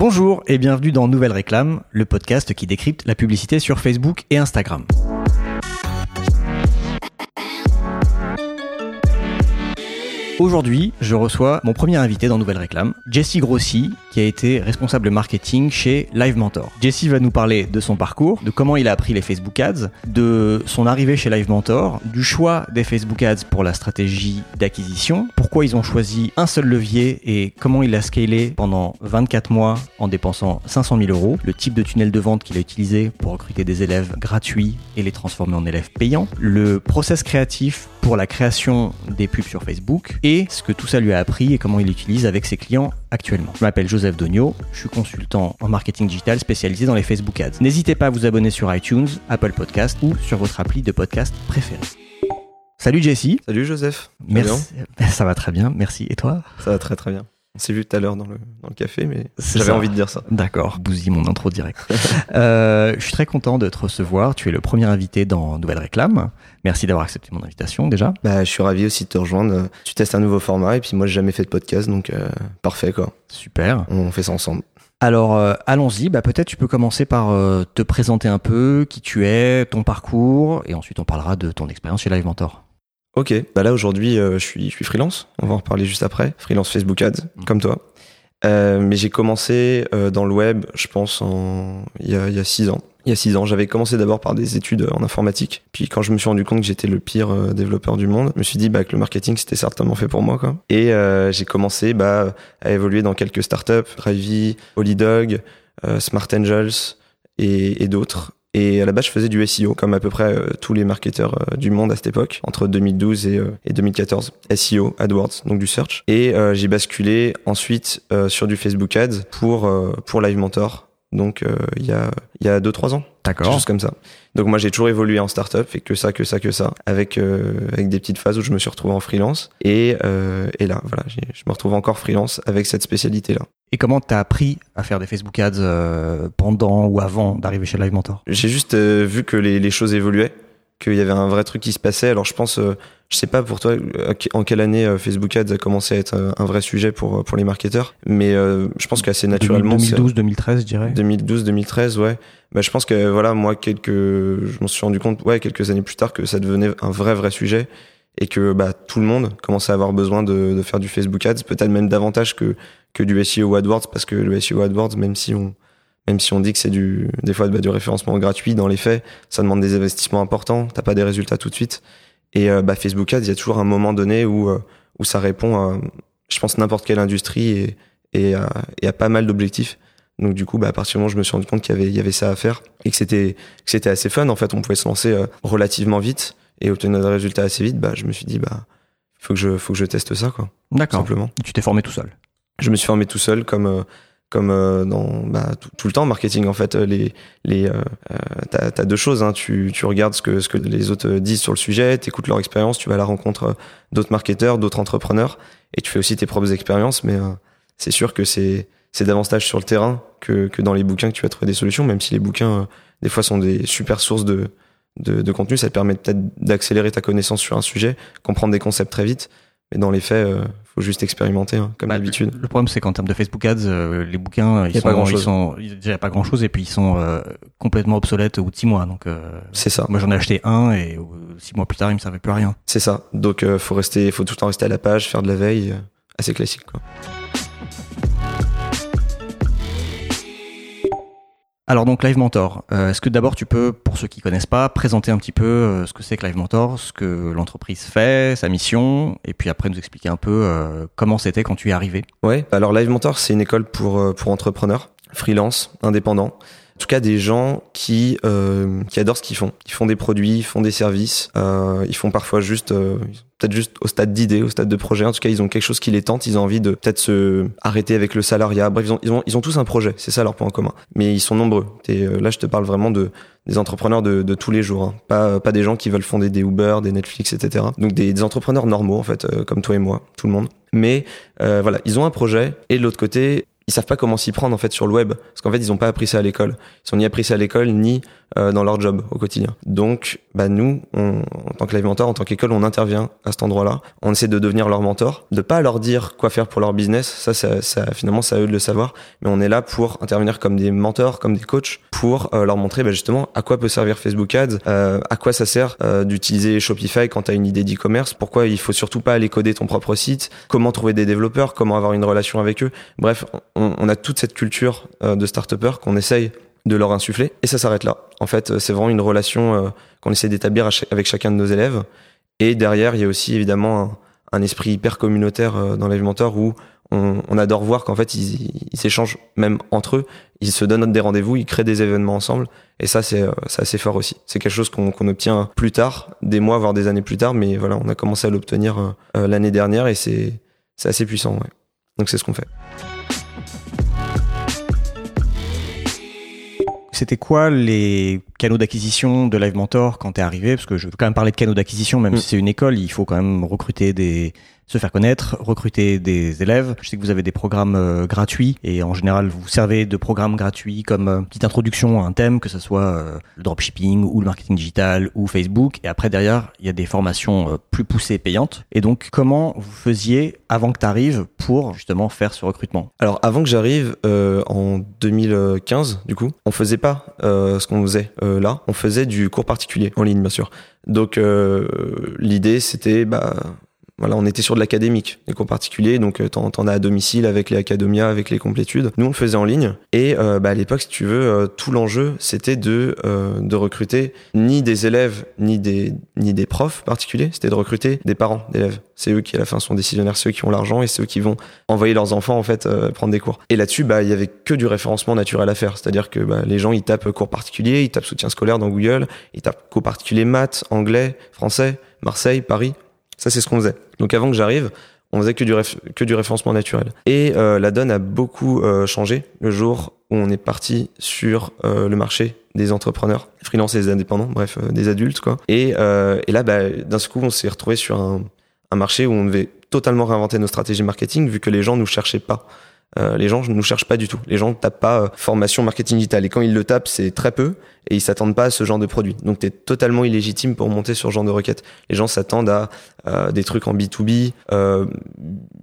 Bonjour et bienvenue dans Nouvelle Réclame, le podcast qui décrypte la publicité sur Facebook et Instagram. Aujourd'hui, je reçois mon premier invité dans Nouvelle Réclame, Jesse Grossi, qui a été responsable marketing chez Live Mentor. Jesse va nous parler de son parcours, de comment il a appris les Facebook Ads, de son arrivée chez Live Mentor, du choix des Facebook Ads pour la stratégie d'acquisition, pourquoi ils ont choisi un seul levier et comment il a scalé pendant 24 mois en dépensant 500 000 euros, le type de tunnel de vente qu'il a utilisé pour recruter des élèves gratuits et les transformer en élèves payants, le process créatif pour la création des pubs sur Facebook et ce que tout ça lui a appris et comment il l'utilise avec ses clients actuellement. Je m'appelle Joseph Dogno, je suis consultant en marketing digital spécialisé dans les Facebook Ads. N'hésitez pas à vous abonner sur iTunes, Apple Podcast ou sur votre appli de podcast préféré. Salut Jesse. Salut Joseph. Merci. Ça va très bien, merci. Et toi? Ça va très très bien. On s'est vu tout à l'heure dans le, dans le café, mais j'avais envie de dire ça. D'accord, bousille mon intro direct. euh, je suis très content de te recevoir. Tu es le premier invité dans Nouvelle Réclame. Merci d'avoir accepté mon invitation déjà. Bah, je suis ravi aussi de te rejoindre. Tu testes un nouveau format et puis moi j'ai jamais fait de podcast, donc euh, parfait quoi. Super. On fait ça ensemble. Alors euh, allons-y, bah, peut-être tu peux commencer par euh, te présenter un peu, qui tu es, ton parcours, et ensuite on parlera de ton expérience chez Live Mentor. Ok, bah là aujourd'hui euh, je suis je suis freelance, on va en reparler juste après, freelance Facebook Ads Mm. comme toi. Euh, mais j'ai commencé euh, dans le web, je pense en il y a il y a six ans. Il y a six ans, j'avais commencé d'abord par des études en informatique. Puis quand je me suis rendu compte que j'étais le pire euh, développeur du monde, je me suis dit bah, que le marketing c'était certainement fait pour moi quoi. Et j'ai commencé bah, à évoluer dans quelques startups, Drivey, Holydog, euh, Smart Angels et, et d'autres. Et à la base, je faisais du SEO, comme à peu près euh, tous les marketeurs euh, du monde à cette époque, entre 2012 et, euh, et 2014. SEO, AdWords, donc du search. Et j'ai basculé ensuite sur du Facebook Ads pour pour Live Mentor. Donc euh, il y a il y a deux trois ans, D'accord. chose comme ça. Donc moi j'ai toujours évolué en startup, fait que ça que ça que ça, avec euh, avec des petites phases où je me suis retrouvé en freelance. Et euh, et là voilà, je me retrouve encore freelance avec cette spécialité là. Et comment t'as appris à faire des Facebook Ads euh, pendant ou avant d'arriver chez Live Mentor? J'ai juste vu que les, les choses évoluaient, qu'il y avait un vrai truc qui se passait. Alors je pense, euh, je sais pas pour toi, euh, en quelle année euh, Facebook Ads a commencé à être un vrai sujet pour pour les marketeurs, mais euh, je pense qu'assez naturellement, c'est- 2012, 2013, je dirais. 2012, 2013, ouais. Bah, je pense que voilà, moi, quelques, je m'en suis rendu compte, ouais, quelques années plus tard, que ça devenait un vrai, vrai sujet et que bah, tout le monde commençait à avoir besoin de, de faire du Facebook Ads, peut-être même davantage que que du SEO AdWords, parce que le SEO AdWords, même si on même si on dit que c'est du des fois bah, du référencement gratuit, dans les faits, ça demande des investissements importants, t'as pas des résultats tout de suite. Et euh, bah, Facebook Ads, il y a toujours un moment donné où euh, où ça répond à, je pense, n'importe quelle industrie et et à, et à pas mal d'objectifs. Donc du coup, bah, à partir du moment où je me suis rendu compte qu'il y avait, il y avait ça à faire et que c'était, que c'était assez fun. En fait, on pouvait se lancer euh, relativement vite et obtenir des résultats assez vite. Bah, je me suis dit, bah, faut que je, faut que je teste ça, quoi, D'accord. simplement. Tu t'es formé tout seul. Je me suis formé tout seul, comme, euh, comme euh, dans bah, tout, le temps marketing. En fait, euh, les, les, euh, euh, t'as, t'as deux choses. Hein. Tu, tu regardes ce que, ce que les autres euh, disent sur le sujet, t'écoutes leur expérience, tu vas à la rencontre d'autres marketeurs, d'autres entrepreneurs, et tu fais aussi tes propres expériences. Mais euh, c'est sûr que c'est, c'est davantage sur le terrain que, que dans les bouquins que tu vas trouver des solutions, même si les bouquins, des fois, sont des super sources de, de, de contenu. Ça te permet peut-être d'accélérer ta connaissance sur un sujet, comprendre des concepts très vite. Mais dans les faits, faut juste expérimenter, hein, comme Bah, d'habitude. Le problème, c'est qu'en termes de Facebook Ads, euh, les bouquins, ils sont, pas grand-chose. ils sont, il y a pas grand chose, et puis ils sont euh, complètement obsolètes au bout de six mois. Donc, euh, C'est ça. moi, j'en ai acheté un, et euh, six mois plus tard, il me servait plus à rien. C'est ça. Donc euh, faut rester, faut tout le temps rester à la page, faire de la veille, euh, assez classique quoi. Alors donc Live Mentor, euh, est-ce que d'abord tu peux, pour ceux qui connaissent pas, présenter un petit peu euh, ce que c'est que Live Mentor, ce que l'entreprise fait, sa mission, et puis après nous expliquer un peu euh, comment c'était quand tu es arrivé? Ouais. Alors Live Mentor, c'est une école pour pour entrepreneurs, freelance, indépendants. En tout cas, des gens qui euh, qui adorent ce qu'ils font. Ils font des produits, ils font des services. Euh, ils font parfois juste, euh, peut-être juste au stade d'idée, au stade de projet. En tout cas, ils ont quelque chose qui les tente. Ils ont envie de peut-être se arrêter avec le salariat. Bref, ils ont tous un projet. C'est ça leur point en commun. Mais ils sont nombreux. Là, je te parle vraiment de des entrepreneurs de, tous les jours. hein. Pas pas des gens qui veulent fonder des Uber, des Netflix, etc. Donc des, des entrepreneurs normaux en fait, comme toi et moi, tout le monde. Mais voilà, ils ont un projet et de l'autre côté, ils savent pas comment s'y prendre en fait sur le web. Parce qu'en fait ils ont pas appris ça à l'école. Ils ont ni appris ça à l'école ni euh, dans leur job au quotidien. Donc bah nous on, en tant que live mentor en tant qu'école on intervient à cet endroit là on essaie de devenir leur mentor. De pas leur dire quoi faire pour leur business ça, ça, ça finalement c'est à eux de le savoir. Mais on est là pour intervenir comme des mentors comme des coachs pour euh, leur montrer bah, justement à quoi peut servir Facebook Ads euh, à quoi ça sert euh, d'utiliser Shopify quand tu une idée d'e-commerce pourquoi il faut surtout pas aller coder ton propre site comment trouver des développeurs comment avoir une relation avec eux. Bref on a toute cette culture de start qu'on essaye de leur insuffler et ça s'arrête là. En fait, c'est vraiment une relation euh, qu'on essaie d'établir avec chacun de nos élèves. Et derrière, il y a aussi évidemment un, esprit hyper communautaire euh, dans Live Mentor où on, adore voir qu'en fait ils s'échangent même entre eux, ils se donnent des rendez-vous, ils créent des événements ensemble. Et ça, c'est euh, assez fort aussi. C'est quelque chose qu'on obtient plus tard, des mois voire des années plus tard, mais voilà, on a commencé à l'obtenir l'année dernière et c'est assez puissant. Donc c'est ce qu'on fait. C'était quoi les canaux d'acquisition de Live Mentor quand t'es arrivé? Parce que je veux quand même parler de canaux d'acquisition, même mm. si c'est une école, il faut quand même recruter des, se faire connaître, recruter des élèves. Je sais que vous avez des programmes euh, gratuits et en général vous servez de programmes gratuits comme euh, petite introduction à un thème, que ce soit euh, le dropshipping ou le marketing digital ou Facebook. Et après derrière, il y a des formations plus poussées payantes. Et donc comment vous faisiez avant que tu arrives pour justement faire ce recrutement? Alors avant que j'arrive en 2015, du coup, on faisait pas ce qu'on faisait là. On faisait du cours particulier en ligne, bien sûr. Donc l'idée c'était bah voilà, on était sur de l'académique, des cours particuliers, donc euh, t'en, t'en as à domicile avec les académias, avec les complétudes. Nous, on le faisait en ligne. Et euh, bah, à l'époque, si tu veux, euh, tout l'enjeu, c'était de, de recruter ni des élèves, ni des, ni des profs particuliers, c'était de recruter des parents d'élèves. C'est eux qui, à la fin, sont décisionnaires, ceux qui ont l'argent et ceux qui vont envoyer leurs enfants, en fait, prendre des cours. Et là-dessus, bah, il y avait que du référencement naturel à faire. C'est-à-dire que bah, les gens, ils tapent cours particuliers, ils tapent soutien scolaire dans Google, ils tapent cours particuliers maths, anglais, français, Marseille, Paris. Ça, c'est ce qu'on faisait. Donc avant que j'arrive, on faisait que du, référencement naturel. Et euh, la donne a beaucoup euh, changé le jour où on est parti sur euh, le marché des entrepreneurs, freelance des indépendants, bref, des adultes quoi. Et, et là, bah, d'un coup, on s'est retrouvé sur un, un marché où on devait totalement réinventer nos stratégies marketing vu que les gens nous cherchaient pas. Euh, les gens ne nous cherchent pas du tout. Les gens ne tapent pas euh, formation marketing digital. Et quand ils le tapent, c'est très peu et ils s'attendent pas à ce genre de produit. Donc tu es totalement illégitime pour monter sur ce genre de requête. Les gens s'attendent à euh, des trucs en B2B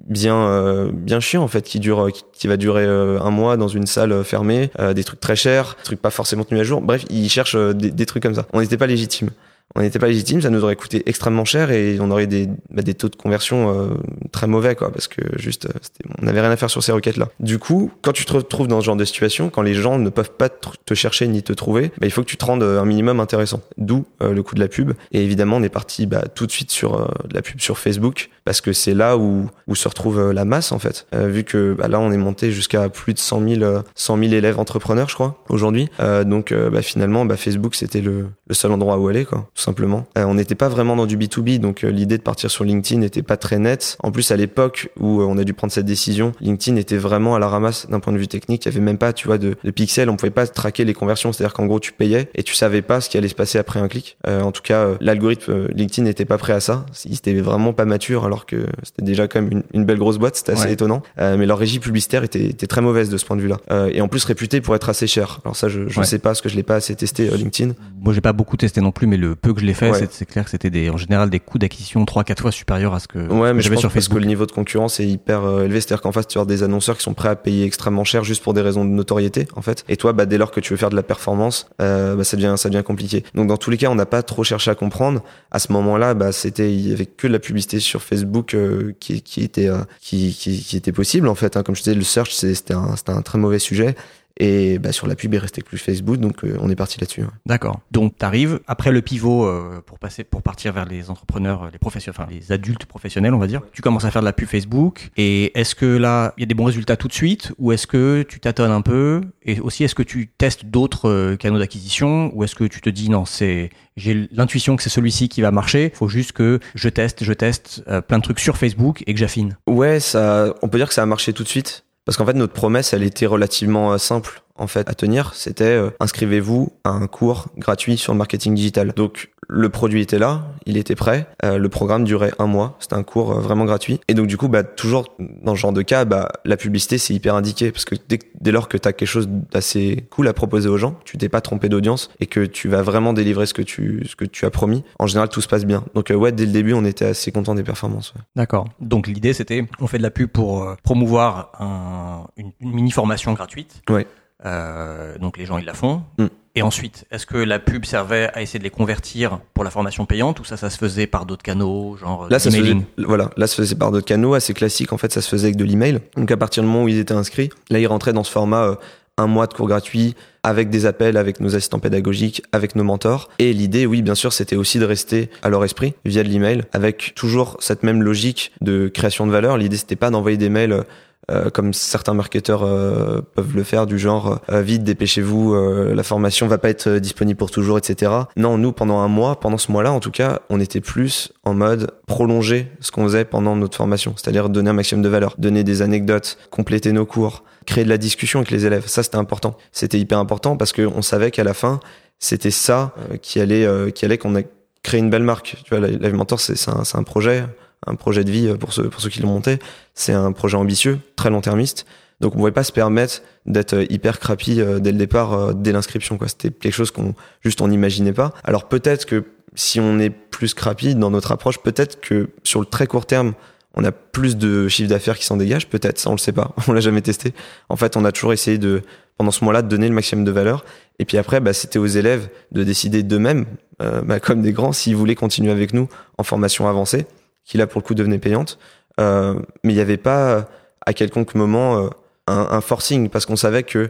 bien bien chiant en fait qui dure qui, va durer un mois dans une salle fermée, des trucs très chers, des trucs pas forcément tenus à jour. Bref, ils cherchent des, des trucs comme ça. On n'était pas légitime on n'était pas légitime, ça nous aurait coûté extrêmement cher et on aurait des, bah, taux de conversion euh, très mauvais, quoi, parce que juste, euh, on n'avait rien à faire sur ces requêtes-là. Du coup, quand tu te retrouves dans ce genre de situation, quand les gens ne peuvent pas te chercher ni te trouver, bah, il faut que tu te rendes euh, un minimum intéressant. D'où le coût de la pub. Et évidemment, on est parti bah, tout de suite sur la pub sur Facebook, parce que c'est là où, se retrouve la masse, en fait. vu que là, on est monté jusqu'à plus de 100 000, 100 000 élèves entrepreneurs, je crois, aujourd'hui. donc, finalement, Facebook, c'était le seul endroit où aller, quoi tout simplement. Euh, on n'était pas vraiment dans du B2B, donc euh, l'idée de partir sur LinkedIn n'était pas très nette. En plus, à l'époque où euh, on a dû prendre cette décision, LinkedIn était vraiment à la ramasse d'un point de vue technique. Il y avait même pas, tu vois, de, de pixels. On pouvait pas traquer les conversions. C'est-à-dire qu'en gros, tu payais et tu savais pas ce qui allait se passer après un clic. en tout cas, l'algorithme LinkedIn n'était pas prêt à ça. Il était vraiment pas mature, alors que c'était déjà quand même une, belle grosse boîte. C'était assez étonnant. mais leur régie publicitaire était, était, très mauvaise de ce point de vue-là. et en plus réputée pour être assez cher. Alors ça, je, je sais pas, parce que je l'ai pas assez testé LinkedIn. Moi, j'ai pas beaucoup testé non plus, mais le peu que je l'ai fait, c'est clair que c'était des, en général des coûts d'acquisition 3-4 fois supérieurs à ce que ouais, mais j'avais sur Facebook. Parce que le niveau de concurrence est hyper euh, élevé, c'est-à-dire qu'en face tu as des annonceurs qui sont prêts à payer extrêmement cher juste pour des raisons de notoriété en fait. Et toi, bah, dès lors que tu veux faire de la performance, euh, bah, ça devient ça devient compliqué. Donc dans tous les cas, on n'a pas trop cherché à comprendre. À ce moment-là, bah, c'était il y avait que de la publicité sur Facebook euh, qui, qui était euh, qui, qui, qui, était possible en fait. Hein. Comme je disais, le search c'était un, c'était un très mauvais sujet. Et bah, sur la pub, il restait plus Facebook, donc euh, on est parti là-dessus. D'accord. Donc tu arrives après le pivot euh, pour passer, pour partir vers les entrepreneurs, euh, les professionnels, enfin les adultes professionnels, on va dire. Tu commences à faire de la pub Facebook. Et est-ce que là, il y a des bons résultats tout de suite, ou est-ce que tu tâtonnes un peu? Et aussi, est-ce que tu testes d'autres canaux d'acquisition, ou est-ce que tu te dis non, c'est j'ai l'intuition que c'est celui-ci qui va marcher. Faut juste que je teste, je teste plein de trucs sur Facebook et que j'affine? Ouais, ça, on peut dire que ça a marché tout de suite. Parce qu'en fait, notre promesse, elle était relativement euh, simple en fait à tenir, c'était euh, inscrivez-vous à un cours gratuit sur le marketing digital. Donc le produit était là, il était prêt, euh, le programme durait un mois, c'était un cours euh, vraiment gratuit. Et donc du coup, bah, toujours dans ce genre de cas, bah, la publicité c'est hyper indiqué parce que dès, dès lors que tu as quelque chose d'assez cool à proposer aux gens, tu t'es pas trompé d'audience et que tu vas vraiment délivrer ce que tu ce que tu as promis, en général tout se passe bien. Donc ouais, dès le début, on était assez content des performances. D'accord. Donc l'idée c'était, on fait de la pub pour promouvoir un, une, une mini formation gratuite. Ouais. Euh, donc les gens ils la font. Mm. Et ensuite, est-ce que la pub servait à essayer de les convertir pour la formation payante ou ça, ça se faisait par d'autres canaux, genre Là, ça se faisait, voilà, là, ça se faisait par d'autres canaux assez classiques. En fait, ça se faisait avec de l'email. Donc, à partir du moment où ils étaient inscrits, là, ils rentraient dans ce format euh, un mois de cours gratuit avec des appels avec nos assistants pédagogiques, avec nos mentors. Et l'idée, oui, bien sûr, c'était aussi de rester à leur esprit via de l'email avec toujours cette même logique de création de valeur. L'idée, c'était pas d'envoyer des mails euh, comme certains marketeurs euh, peuvent le faire, du genre euh, vite, dépêchez-vous, euh, la formation va pas être disponible pour toujours, etc. Non, nous pendant un mois, pendant ce mois-là, en tout cas, on était plus en mode prolonger ce qu'on faisait pendant notre formation, c'est-à-dire donner un maximum de valeur, donner des anecdotes, compléter nos cours, créer de la discussion avec les élèves. Ça, c'était important. C'était hyper important parce qu'on savait qu'à la fin, c'était ça qui allait, qui allait qu'on ait créé une belle marque. Tu vois, Live Mentor, c'est un, un projet un projet de vie pour ceux, pour ceux qui l'ont monté. C'est un projet ambitieux, très long-termiste. Donc on pouvait pas se permettre d'être hyper crappy dès le départ, dès l'inscription. C'était quelque chose qu'on juste on n'imaginait pas. Alors peut-être que si on est plus crappy dans notre approche, peut-être que sur le très court terme, on a plus de chiffre d'affaires qui s'en dégage. Peut-être, ça on le sait pas. On l'a jamais testé. En fait, on a toujours essayé de pendant ce mois-là de donner le maximum de valeur. Et puis après, bah, c'était aux élèves de décider d'eux-mêmes, euh, bah, comme des grands, s'ils voulaient continuer avec nous en formation avancée qui là pour le coup devenait payante. Euh, mais il n'y avait pas à quelconque moment euh, un, un, forcing parce qu'on savait que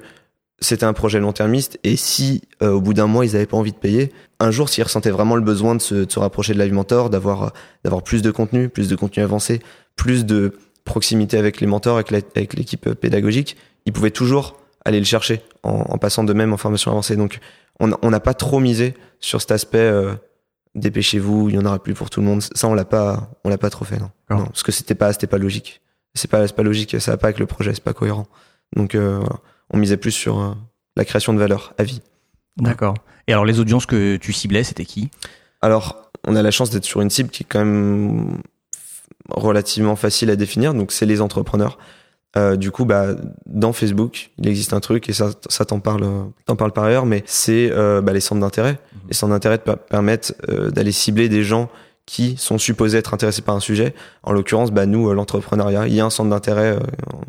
c'était un projet long-termiste et si euh, au bout d'un mois ils n'avaient pas envie de payer, un jour s'ils ressentaient vraiment le besoin de se, de se rapprocher de Live Mentor, d'avoir d'avoir plus de contenu, plus de contenu avancé, plus de proximité avec les mentors, avec l'équipe pédagogique, ils pouvaient toujours aller le chercher en, en passant de même en formation avancée. Donc on n'a pas trop misé sur cet aspect euh, dépêchez-vous, il y en aura plus pour tout le monde. Ça, on l'a pas, on l'a pas trop fait, non. non parce que c'était pas, c'était pas logique. C'est pas, c'est pas logique. Ça va pas avec le projet, c'est pas cohérent. Donc, euh, voilà. on misait plus sur euh, la création de valeur à vie. D'accord. Et alors, les audiences que tu ciblais, c'était qui? Alors, on a la chance d'être sur une cible qui est quand même relativement facile à définir. Donc, c'est les entrepreneurs. Euh, du coup, bah, dans Facebook, il existe un truc et ça, ça t'en parle, t'en parle par ailleurs, mais c'est euh, bah, les centres d'intérêt. Mmh. Les centres d'intérêt te permettent euh, d'aller cibler des gens qui sont supposés être intéressés par un sujet. En l'occurrence, bah, nous, l'entrepreneuriat. Il y a un centre d'intérêt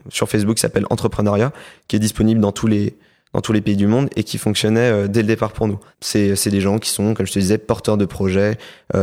sur Facebook qui s'appelle Entrepreneuriat, qui est disponible dans tous les dans tous les pays du monde et qui fonctionnait dès le départ pour nous. C'est des gens qui sont, comme je te disais, porteurs de projets,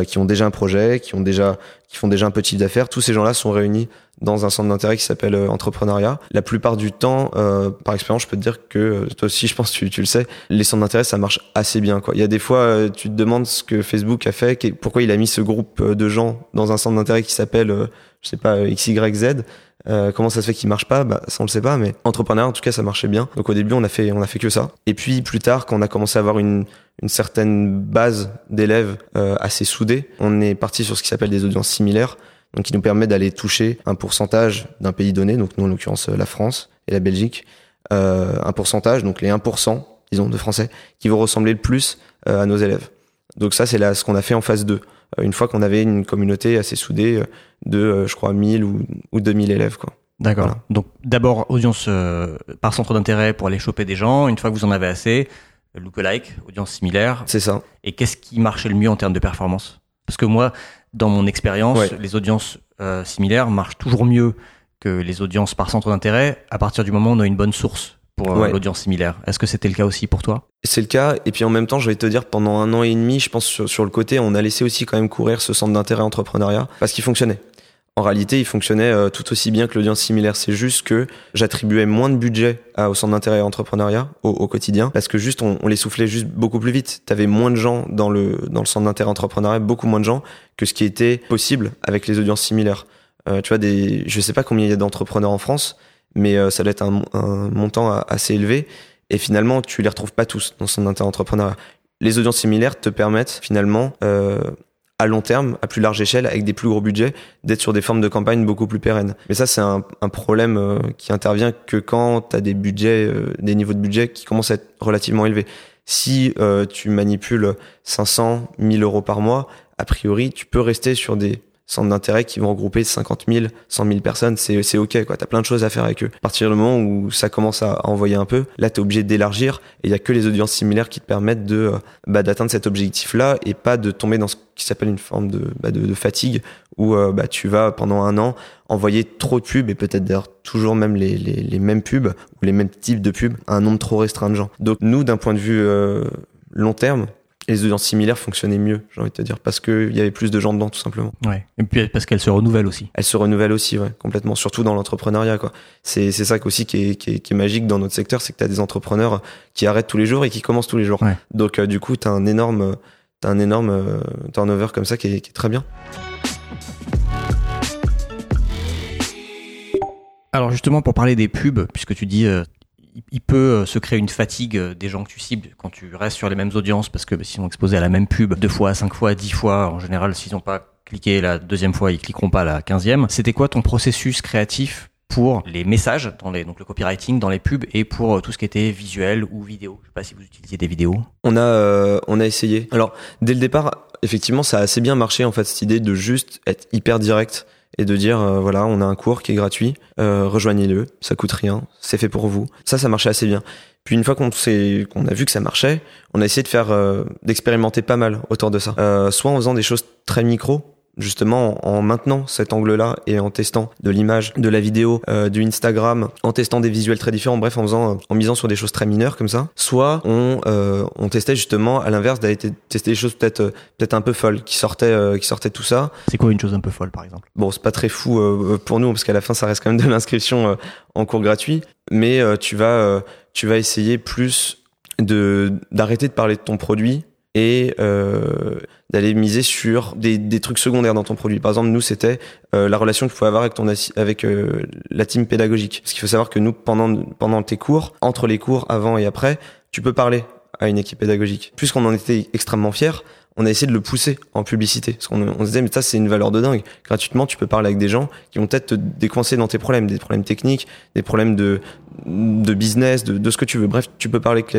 qui ont déjà un projet, qui ont déjà qui font déjà un petit d'affaires. Tous ces gens-là sont réunis dans un centre d'intérêt qui s'appelle euh, entrepreneuriat. La plupart du temps, euh, par expérience, je peux te dire que euh, toi aussi, je pense, tu, tu le sais, les centres d'intérêt, ça marche assez bien. Quoi. Il y a des fois, euh, tu te demandes ce que Facebook a fait, pourquoi il a mis ce groupe de gens dans un centre d'intérêt qui s'appelle, je sais pas, XYZ. Euh, comment ça se fait qu'il marche pas? Bah ça on le sait pas, mais entrepreneur en tout cas ça marchait bien. Donc au début on a fait on a fait que ça. Et puis plus tard quand on a commencé à avoir une une certaine base d'élèves euh, assez soudée, on est parti sur ce qui s'appelle des audiences similaires donc qui nous permet d'aller toucher un pourcentage d'un pays donné, donc nous en l'occurrence la France et la Belgique, euh, un pourcentage, donc les 1%, disons, de Français, qui vont ressembler le plus euh, à nos élèves. Donc ça, c'est là ce qu'on a fait en phase 2, euh, une fois qu'on avait une communauté assez soudée euh, de, euh, je crois, 1000 ou, ou 2000 élèves. quoi. D'accord. Voilà. Donc d'abord audience euh, par centre d'intérêt pour aller choper des gens. Une fois que vous en avez assez, lookalike, audience similaire. C'est ça. Et qu'est-ce qui marchait le mieux en termes de performance? Parce que moi, dans mon expérience, ouais. les audiences euh, similaires marchent toujours mieux que les audiences par centre d'intérêt à partir du moment où on a une bonne source pour euh, ouais. l'audience similaire. Est-ce que c'était le cas aussi pour toi? C'est le cas. Et puis en même temps, je vais te dire, pendant un an et demi, je pense sur, sur le côté, on a laissé aussi quand même courir ce centre d'intérêt entrepreneuriat parce qu'il fonctionnait. En réalité, il fonctionnait euh, tout aussi bien que l'audience similaire. C'est juste que j'attribuais moins de budget à, au centre d'intérêt entrepreneuriat au, au, quotidien parce que juste on, on, les soufflait juste beaucoup plus vite. T'avais moins de gens dans le dans le centre d'intérêt entrepreneuriat, beaucoup moins de gens que ce qui était possible avec les audiences similaires. Euh, tu vois, des, je sais pas combien il y a d'entrepreneurs en France, mais euh, ça doit être un, un, montant assez élevé. Et finalement, tu les retrouves pas tous dans son intérêt entrepreneuriat. Les audiences similaires te permettent finalement euh, à long terme, à plus large échelle, avec des plus gros budgets, d'être sur des formes de campagne beaucoup plus pérennes. Mais ça, c'est un, un, problème euh, qui intervient que quand tu as des budgets, euh, des niveaux de budget qui commencent à être relativement élevés. Si tu manipules 500, 1000 euros par mois, a priori, tu peux rester sur des centres d'intérêt qui vont regrouper 50 000, 100 000 personnes, c'est, c'est ok, quoi. T'as plein de choses à faire avec eux. À partir du moment où ça commence à, envoyer un peu, là, t'es obligé d'élargir et il y a que les audiences similaires qui te permettent de, euh, bah, d'atteindre cet objectif-là et pas de tomber dans ce qui s'appelle une forme de, bah, de, fatigue où, euh, bah, tu vas pendant un an envoyer trop de pubs et peut-être d'ailleurs toujours même les, les, les, mêmes pubs ou les mêmes types de pubs à un nombre trop restreint de gens. Donc, nous, d'un point de vue, euh, long terme, les audiences similaires fonctionnaient mieux, j'ai envie de te dire, parce qu'il y avait plus de gens dedans, tout simplement. Ouais. Et puis parce qu'elles se renouvellent aussi. Elles se renouvellent aussi, ouais, complètement, surtout dans l'entrepreneuriat, quoi. C'est, c'est ça aussi qui est, qui, est, qui est magique dans notre secteur, c'est que tu as des entrepreneurs qui arrêtent tous les jours et qui commencent tous les jours. Ouais. Donc, euh, du coup, tu as un énorme, t'as un énorme euh, turnover comme ça qui est, qui est très bien. Alors justement, pour parler des pubs, puisque tu dis euh, il peut euh, se créer une fatigue euh, des gens que tu cibles quand tu restes sur les mêmes audiences parce que bah, s'ils sont exposés à la même pub deux fois, cinq fois, dix fois, en général, s'ils n'ont pas cliqué la deuxième fois, ils cliqueront pas la quinzième. C'était quoi ton processus créatif pour les messages, dans les, donc le copywriting, dans les pubs et pour euh, tout ce qui était visuel ou vidéo? Je sais pas si vous utilisiez des vidéos. On a, on a essayé. Alors, dès le départ, effectivement, ça a assez bien marché, en fait, cette idée de juste être hyper direct et de dire euh, voilà on a un cours qui est gratuit euh, rejoignez-le ça coûte rien c'est fait pour vous. Ça ça marchait assez bien. Puis une fois qu'on s'est qu'on a vu que ça marchait on a essayé de faire euh, d'expérimenter pas mal autour de ça. Euh, soit en faisant des choses très micro justement en maintenant cet angle-là et en testant de l'image, de la vidéo, euh, du Instagram, en testant des visuels très différents, bref, en faisant, euh, en misant sur des choses très mineures comme ça. Soit on, euh, on testait justement à l'inverse d'aller tester des choses peut-être euh, peut-être un peu folles qui sortaient euh, qui sortaient tout ça. C'est quoi une chose un peu folle par exemple? Bon, c'est pas très fou euh, pour nous parce qu'à la fin ça reste quand même de l'inscription en cours gratuit, mais tu vas tu vas essayer plus de d'arrêter de parler de ton produit et euh, d'aller miser sur des, des, trucs secondaires dans ton produit. Par exemple, nous, c'était euh, la relation que tu pouvais avoir avec ton avec euh, la team pédagogique. Parce qu'il faut savoir que nous, pendant pendant tes cours, entre les cours, avant et après, tu peux parler à une équipe pédagogique. Puisqu'on en était extrêmement fiers, on a essayé de le pousser en publicité. Parce qu'on on se disait, mais ça, c'est une valeur de dingue. Gratuitement, tu peux parler avec des gens qui vont peut-être te décoincer dans tes problèmes, des problèmes techniques, des problèmes de, de business, de, de ce que tu veux. Bref, tu peux parler avec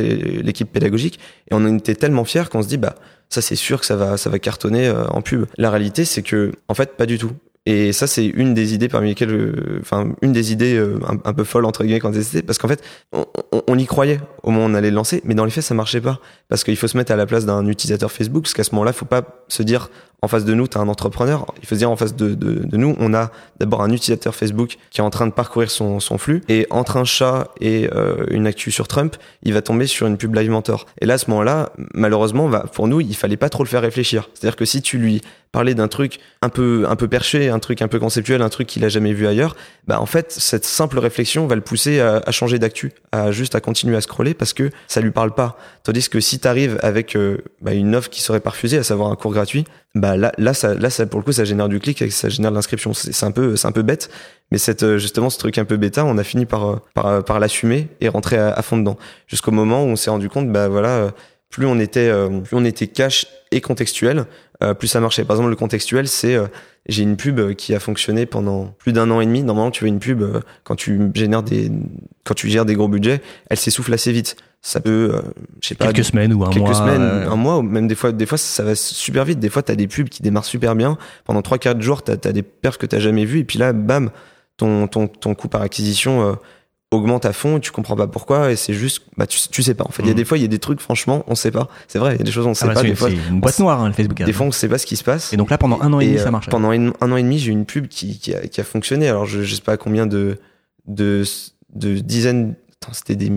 l'équipe pédagogique. Et on en était tellement fiers qu'on se dit, bah, ça, c'est sûr que ça va, ça va cartonner euh, en pub. La réalité, c'est que, en fait, pas du tout. Et ça, c'est une des idées parmi lesquelles, euh, enfin, une des idées euh, un, peu folles entre guillemets quand c'était, parce qu'en fait, on, on, on, y croyait au moment où on allait le lancer, mais dans les faits, ça marchait pas, parce qu'il faut se mettre à la place d'un utilisateur Facebook, parce qu'à ce moment-là, faut pas se dire en face de nous, tu as un entrepreneur. Il faut se dire en face de, nous, on a d'abord un utilisateur Facebook qui est en train de parcourir son, flux. Et entre un chat et euh, une actu sur Trump, il va tomber sur une pub Live Mentor. Et là, à ce moment-là, malheureusement, pour nous, il fallait pas trop le faire réfléchir. C'est-à-dire que si tu lui parlais d'un truc un peu, un peu perché, un truc un peu conceptuel, un truc qu'il a jamais vu ailleurs, bah en fait, cette simple réflexion va le pousser à, changer d'actu, à juste à continuer à scroller parce que ça lui parle pas. Tandis que si tu arrives avec euh, bah, une offre qui serait pas refusée, à savoir un cours gratuit, bah là, là, ça, là, ça, pour le coup, ça génère du clic et ça génère de l'inscription. C'est un peu, c'est un peu bête, mais cette, euh, justement, ce truc un peu bêta, on a fini par, euh, par, par l'assumer et rentrer à, à, fond dedans. Jusqu'au moment où on s'est rendu compte, bah voilà, plus on était, plus on était cash et contextuel, plus ça marchait. Par exemple, le contextuel, c'est j'ai une pub qui a fonctionné pendant plus d'un an et demi. Normalement, tu veux une pub quand tu génères des, quand tu gères des gros budgets, elle s'essouffle assez vite. Ça peut euh, je sais pas quelques semaines ou un quelques mois semaines euh... un mois ou même des fois des fois ça va super vite. Des fois t'as des pubs qui démarrent super bien. Pendant trois quatre jours t'as as des perfs que t'as jamais vu et puis là bam ton ton ton coût par acquisition euh, augmente à fond et tu comprends pas pourquoi et c'est juste bah tu, tu sais pas en fait. Il mmh. y a des fois il y a des trucs franchement on sait pas. C'est vrai il y a des choses on sait ah bah, pas. des fois une boîte noire hein, le Facebook des fois on sait pas ce qui se passe. Et donc là pendant un an et, et demi ça marche. pendant un, un, an et demi j'ai eu une pub qui, qui, a, qui a fonctionné. Alors je, je sais pas combien de de de dizaines c'était des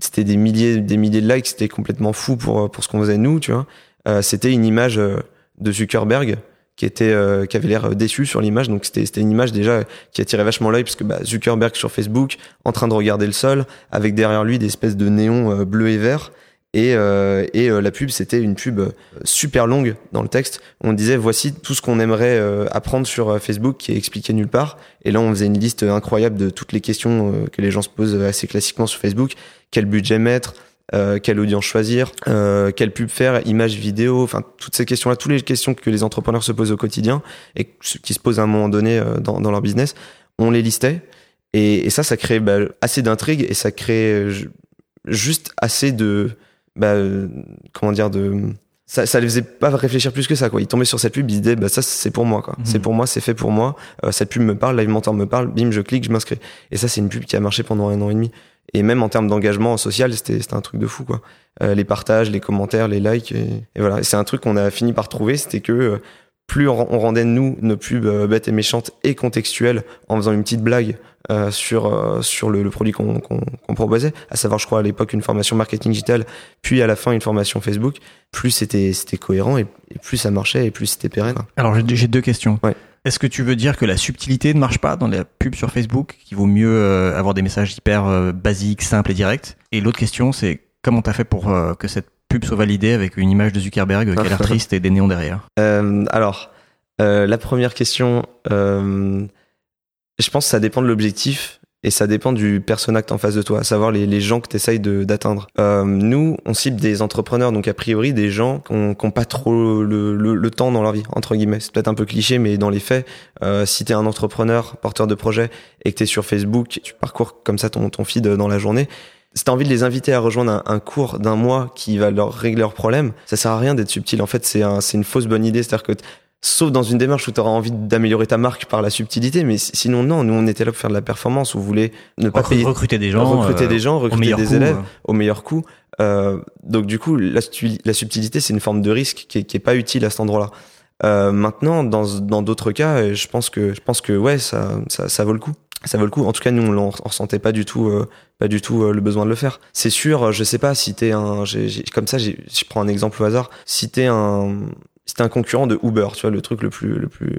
c'était des milliers des milliers de likes c'était complètement fou pour pour ce qu'on faisait nous tu vois. Euh, c'était une image de Zuckerberg qui était euh, qui avait l'air déçu sur l'image donc c'était c'était une image déjà qui attirait vachement l'œil parce que bah, Zuckerberg sur Facebook en train de regarder le sol avec derrière lui des espèces de néons euh, bleus et verts et, euh, et euh, la pub, c'était une pub super longue dans le texte. On disait voici tout ce qu'on aimerait euh, apprendre sur Facebook qui est expliqué nulle part. Et là, on faisait une liste incroyable de toutes les questions que les gens se posent assez classiquement sur Facebook. Quel budget mettre? Euh, quelle audience choisir, euh, quelle pub faire, image, vidéo, enfin toutes ces questions-là, toutes les questions que les entrepreneurs se posent au quotidien et qui se posent à un moment donné euh, dans, dans, leur business, on les listait. Et, et ça, ça crée bah, assez d'intrigue et ça crée juste assez de, bah, comment dire, de ça, ça les faisait pas réfléchir plus que ça quoi. Ils tombaient sur cette pub ils disaient bah ça c'est pour moi quoi. C'est mhm. pour moi c'est fait pour moi. Euh, cette pub me parle Live Mentor me parle bim je clique je m'inscris. Et ça c'est une pub qui a marché pendant un an et demi et même en termes d'engagement social c'était un truc de fou quoi euh, les partages les commentaires les likes et, voilà c'est un truc qu'on a fini par trouver c'était que euh, plus on, rendait nous nos pubs euh, bêtes et méchantes et contextuelles en faisant une petite blague sur sur le, produit qu'on proposait, à savoir je crois à l'époque une formation marketing digital, puis à la fin une formation Facebook, plus c'était c'était cohérent et, plus ça marchait et plus c'était pérenne. Alors j'ai deux questions. Ouais. Est-ce que tu veux dire que la subtilité ne marche pas dans la pub sur Facebook, qu'il vaut mieux avoir des messages hyper basiques, simples et directs? Et l'autre question, c'est comment t'as fait pour que cette pub soit validée avec une image de Zuckerberg qui a l'air triste et des néons derrière? Euh, Alors, euh, la première question, euh, je pense que ça dépend de l'objectif et ça dépend du persona que en face de toi, à savoir les, gens que tu essayes d'atteindre. Euh, nous, on cible des entrepreneurs, donc a priori des gens qui n'ont pas trop le, le, temps dans leur vie, entre guillemets. C'est peut-être un peu cliché, mais dans les faits, euh, si tu es un entrepreneur, porteur de projet, et que tu es sur Facebook, tu parcours comme ça ton, ton feed dans la journée, si t'as envie de les inviter à rejoindre un, cours d'un mois qui va leur régler leurs problèmes, ça sert à rien d'être subtil. En fait, c'est une fausse bonne idée. C'est-à-dire que sauf dans une démarche où tu auras envie d'améliorer ta marque par la subtilité, mais sinon non, nous on était là pour faire de la performance, vous voulez ne pas payer, recruter des gens, recruter des gens, recruter des élèves au meilleur coût. Euh, donc du coup, la, la subtilité c'est une forme de risque qui est, qui est pas utile à cet endroit-là. Euh, maintenant, dans dans d'autres cas, je pense que je pense que ouais, ça, ça ça vaut le coup ça vaut le coup. En tout cas, nous, on, ressentait pas du tout, euh, pas du tout euh, le besoin de le faire. C'est sûr, je sais pas si t'es un, comme ça, je prends un exemple au hasard. Si t'es un, t'es un concurrent de Uber, tu vois, le truc le plus, le plus,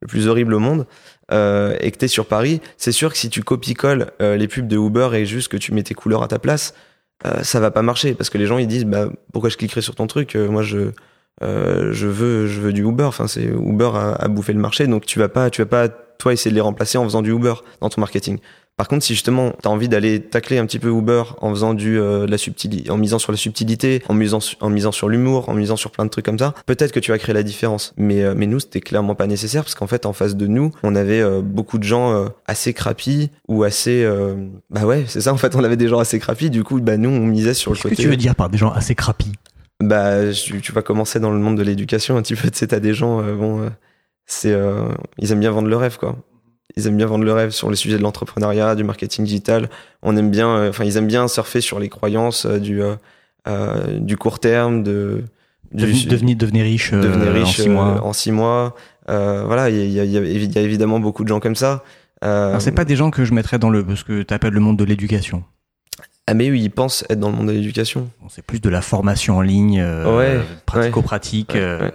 le plus horrible au monde, euh, et que t'es sur Paris, c'est sûr que si tu copies-colles euh, les pubs de Uber et juste que tu mets tes couleurs à ta place, ça va pas marcher parce que les gens ils disent, bah pourquoi je cliquerai sur ton truc? Moi, je je veux, je veux du Uber. Enfin, c'est Uber a, a bouffé le marché, donc tu vas pas, tu vas pas toi essayer de les remplacer en faisant du Uber dans ton marketing. Par contre, si justement tu as envie d'aller tacler un petit peu Uber en faisant du euh, la subtilité, en misant sur la subtilité, en misant en misant sur l'humour, en misant sur plein de trucs comme ça, peut-être que tu vas créer la différence. Mais euh, mais nous, c'était clairement pas nécessaire parce qu'en fait, en face de nous, on avait euh, beaucoup de gens assez crapis ou assez bah ouais, c'est ça en fait, on avait des gens assez crapis. Du coup, bah nous, on misait sur le côté. Qu'est-ce que tu veux dire par des gens assez crapis? Bah, tu, vas commencer dans le monde de l'éducation un petit peu. Tu sais, t'as des gens bon c'est euh, ils aiment bien vendre le rêve quoi. Ils aiment bien vendre le rêve sur les sujets de l'entrepreneuriat, du marketing digital. On aime bien, euh, enfin ils aiment bien surfer sur les croyances euh, du du court terme, de devenir devenir riche, devenir riche en six mois. En six mois. voilà, il y a, y, a, y a, évidemment beaucoup de gens comme ça. Euh, c'est pas des gens que je mettrais dans le ce que tu appelles le monde de l'éducation. Ah mais oui, ils pensent être dans le monde de l'éducation. c'est plus de la formation en ligne, ouais, pratico-pratique. Ouais,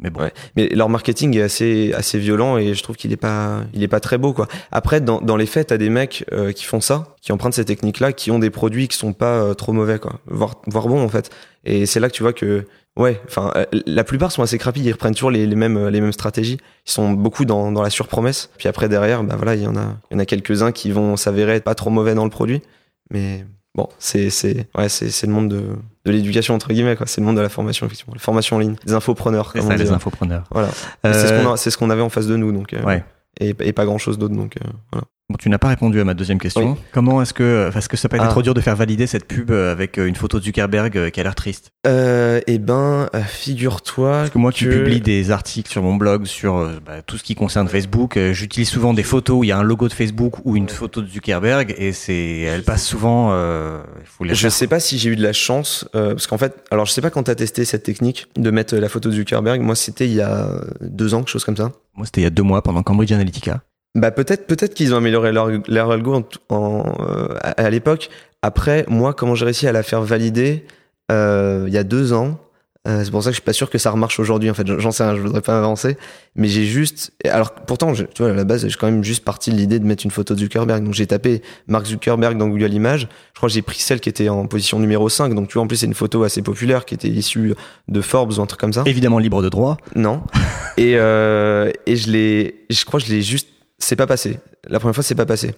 mais bon. Mais leur marketing est assez assez violent et je trouve qu'il est pas il est pas très beau quoi. Après dans dans les faits t'as des mecs euh, qui font ça, qui empruntent ces techniques là, qui ont des produits qui sont pas euh, trop mauvais quoi, voire voire bons en fait. Et c'est là que tu vois que ouais, enfin euh, la plupart sont assez crapis, ils reprennent toujours les, les mêmes les mêmes stratégies. Ils sont beaucoup dans dans la surpromesse. Puis après derrière bah voilà il y en a il y en a quelques uns qui vont s'avérer pas trop mauvais dans le produit, mais bon, c'est c'est ouais, c'est c'est le monde de de l'éducation entre guillemets quoi. C'est le monde de la formation effectivement, la formation en ligne, des infopreneurs. C'est ça, les infopreneurs. Voilà. C'est ce qu'on c'est ce qu'on avait en face de nous donc. Euh, ouais. Et, et, pas grand chose d'autre donc euh, voilà. Bon, tu n'as pas répondu à ma deuxième question. Comment est-ce que, est-ce que ça peut être ah. trop dur de faire valider cette pub euh, avec euh, une photo de Zuckerberg euh, qui a l'air triste euh, Eh ben, figure-toi. Parce que moi, tu publies des articles sur mon blog sur bah, tout ce qui concerne Facebook. J'utilise souvent des photos où il y a un logo de Facebook ou une photo de Zuckerberg et c'est, elle passe souvent. Euh, faut je sais pas si j'ai eu de la chance parce qu'en fait, alors je sais pas quand t'as testé cette technique de mettre la photo de Zuckerberg. Moi, c'était il y a deux ans, quelque chose comme ça. Moi, c'était il y a deux mois pendant Cambridge Analytica. Bah peut-être peut-être qu'ils ont amélioré leur, leur algo en, euh, à, l'époque. Après, moi, comment j'ai réussi à la faire valider euh, il y a deux ans. Euh, c'est pour ça que je suis pas sûr que ça remarche aujourd'hui. En fait, j'en sais rien, je voudrais pas avancer, mais j'ai juste. Alors pourtant, je, tu vois, à la base, j'ai quand même juste parti de l'idée de mettre une photo de Zuckerberg. Donc j'ai tapé Mark Zuckerberg dans Google Images. Je crois que j'ai pris celle qui était en position numéro 5. Donc tu vois, en plus c'est une photo assez populaire qui était issue de Forbes ou un truc comme ça. Évidemment libre de droit. Non. et euh, et je l'ai, je crois que je l'ai juste c'est pas passé. La première fois, c'est pas passé.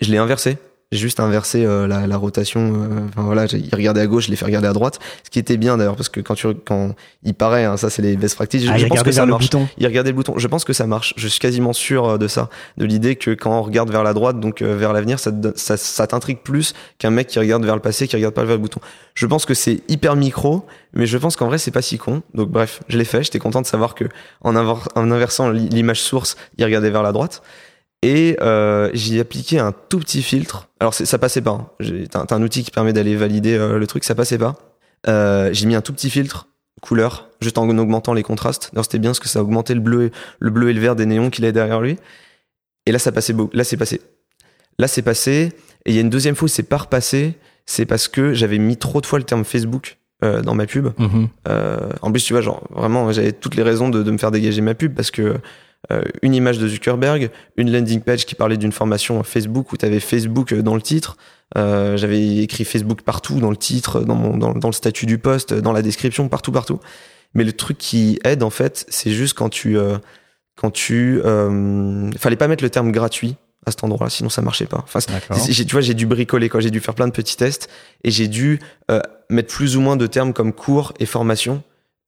Je l'ai inversé. J'ai juste inversé euh, la, la, rotation. euh, Enfin voilà, il regardait à gauche, je l'ai fait regarder à droite. Ce qui était bien d'ailleurs, parce que quand tu quand il paraît, hein, ça c'est les best practices. Je, Ah, je il pense que ça le. Il regardait le bouton. Je pense que ça marche. Je suis quasiment sûr euh, de ça, de l'idée que quand on regarde vers la droite, donc euh, vers l'avenir, ça, ça, ça t'intrigue plus qu'un mec qui regarde vers le passé, qui regarde pas vers le bouton. Je pense que c'est hyper micro, mais je pense qu'en vrai c'est pas si con. Donc bref, je l'ai fait. J'étais content de savoir que en, inver- en inversant l'i- l'image source, il regardait vers la droite. Et euh, j'y ai appliqué un tout petit filtre. Alors ça passait pas. hein. T'as un outil qui permet d'aller valider euh, le truc, ça passait pas. Euh, j'ai mis un tout petit filtre couleur, juste en augmentant les contrastes. C'était bien parce que ça augmentait le bleu, le bleu et le vert des néons qu'il avait derrière lui. Et là ça passait beau. Là c'est passé. Là c'est passé. Et il y a une deuxième fois où c'est pas repassé. C'est parce que j'avais mis trop de fois le terme Facebook euh, dans ma pub. Mhm. Euh, en plus, tu vois, genre, vraiment, j'avais toutes les raisons de, de me faire dégager ma pub parce que une image de Zuckerberg, une landing page qui parlait d'une formation Facebook où tu avais Facebook dans le titre. Euh, j'avais écrit Facebook partout dans le titre, dans, mon, dans, dans le statut du poste, dans la description, partout, partout. Mais le truc qui aide, en fait, c'est juste quand tu, euh, quand tu, euh, fallait pas mettre le terme gratuit à cet endroit-là, sinon ça marchait pas. Enfin, tu vois, j'ai dû bricoler, quoi. J'ai dû faire plein de petits tests et j'ai dû euh, mettre plus ou moins de termes comme cours et formation,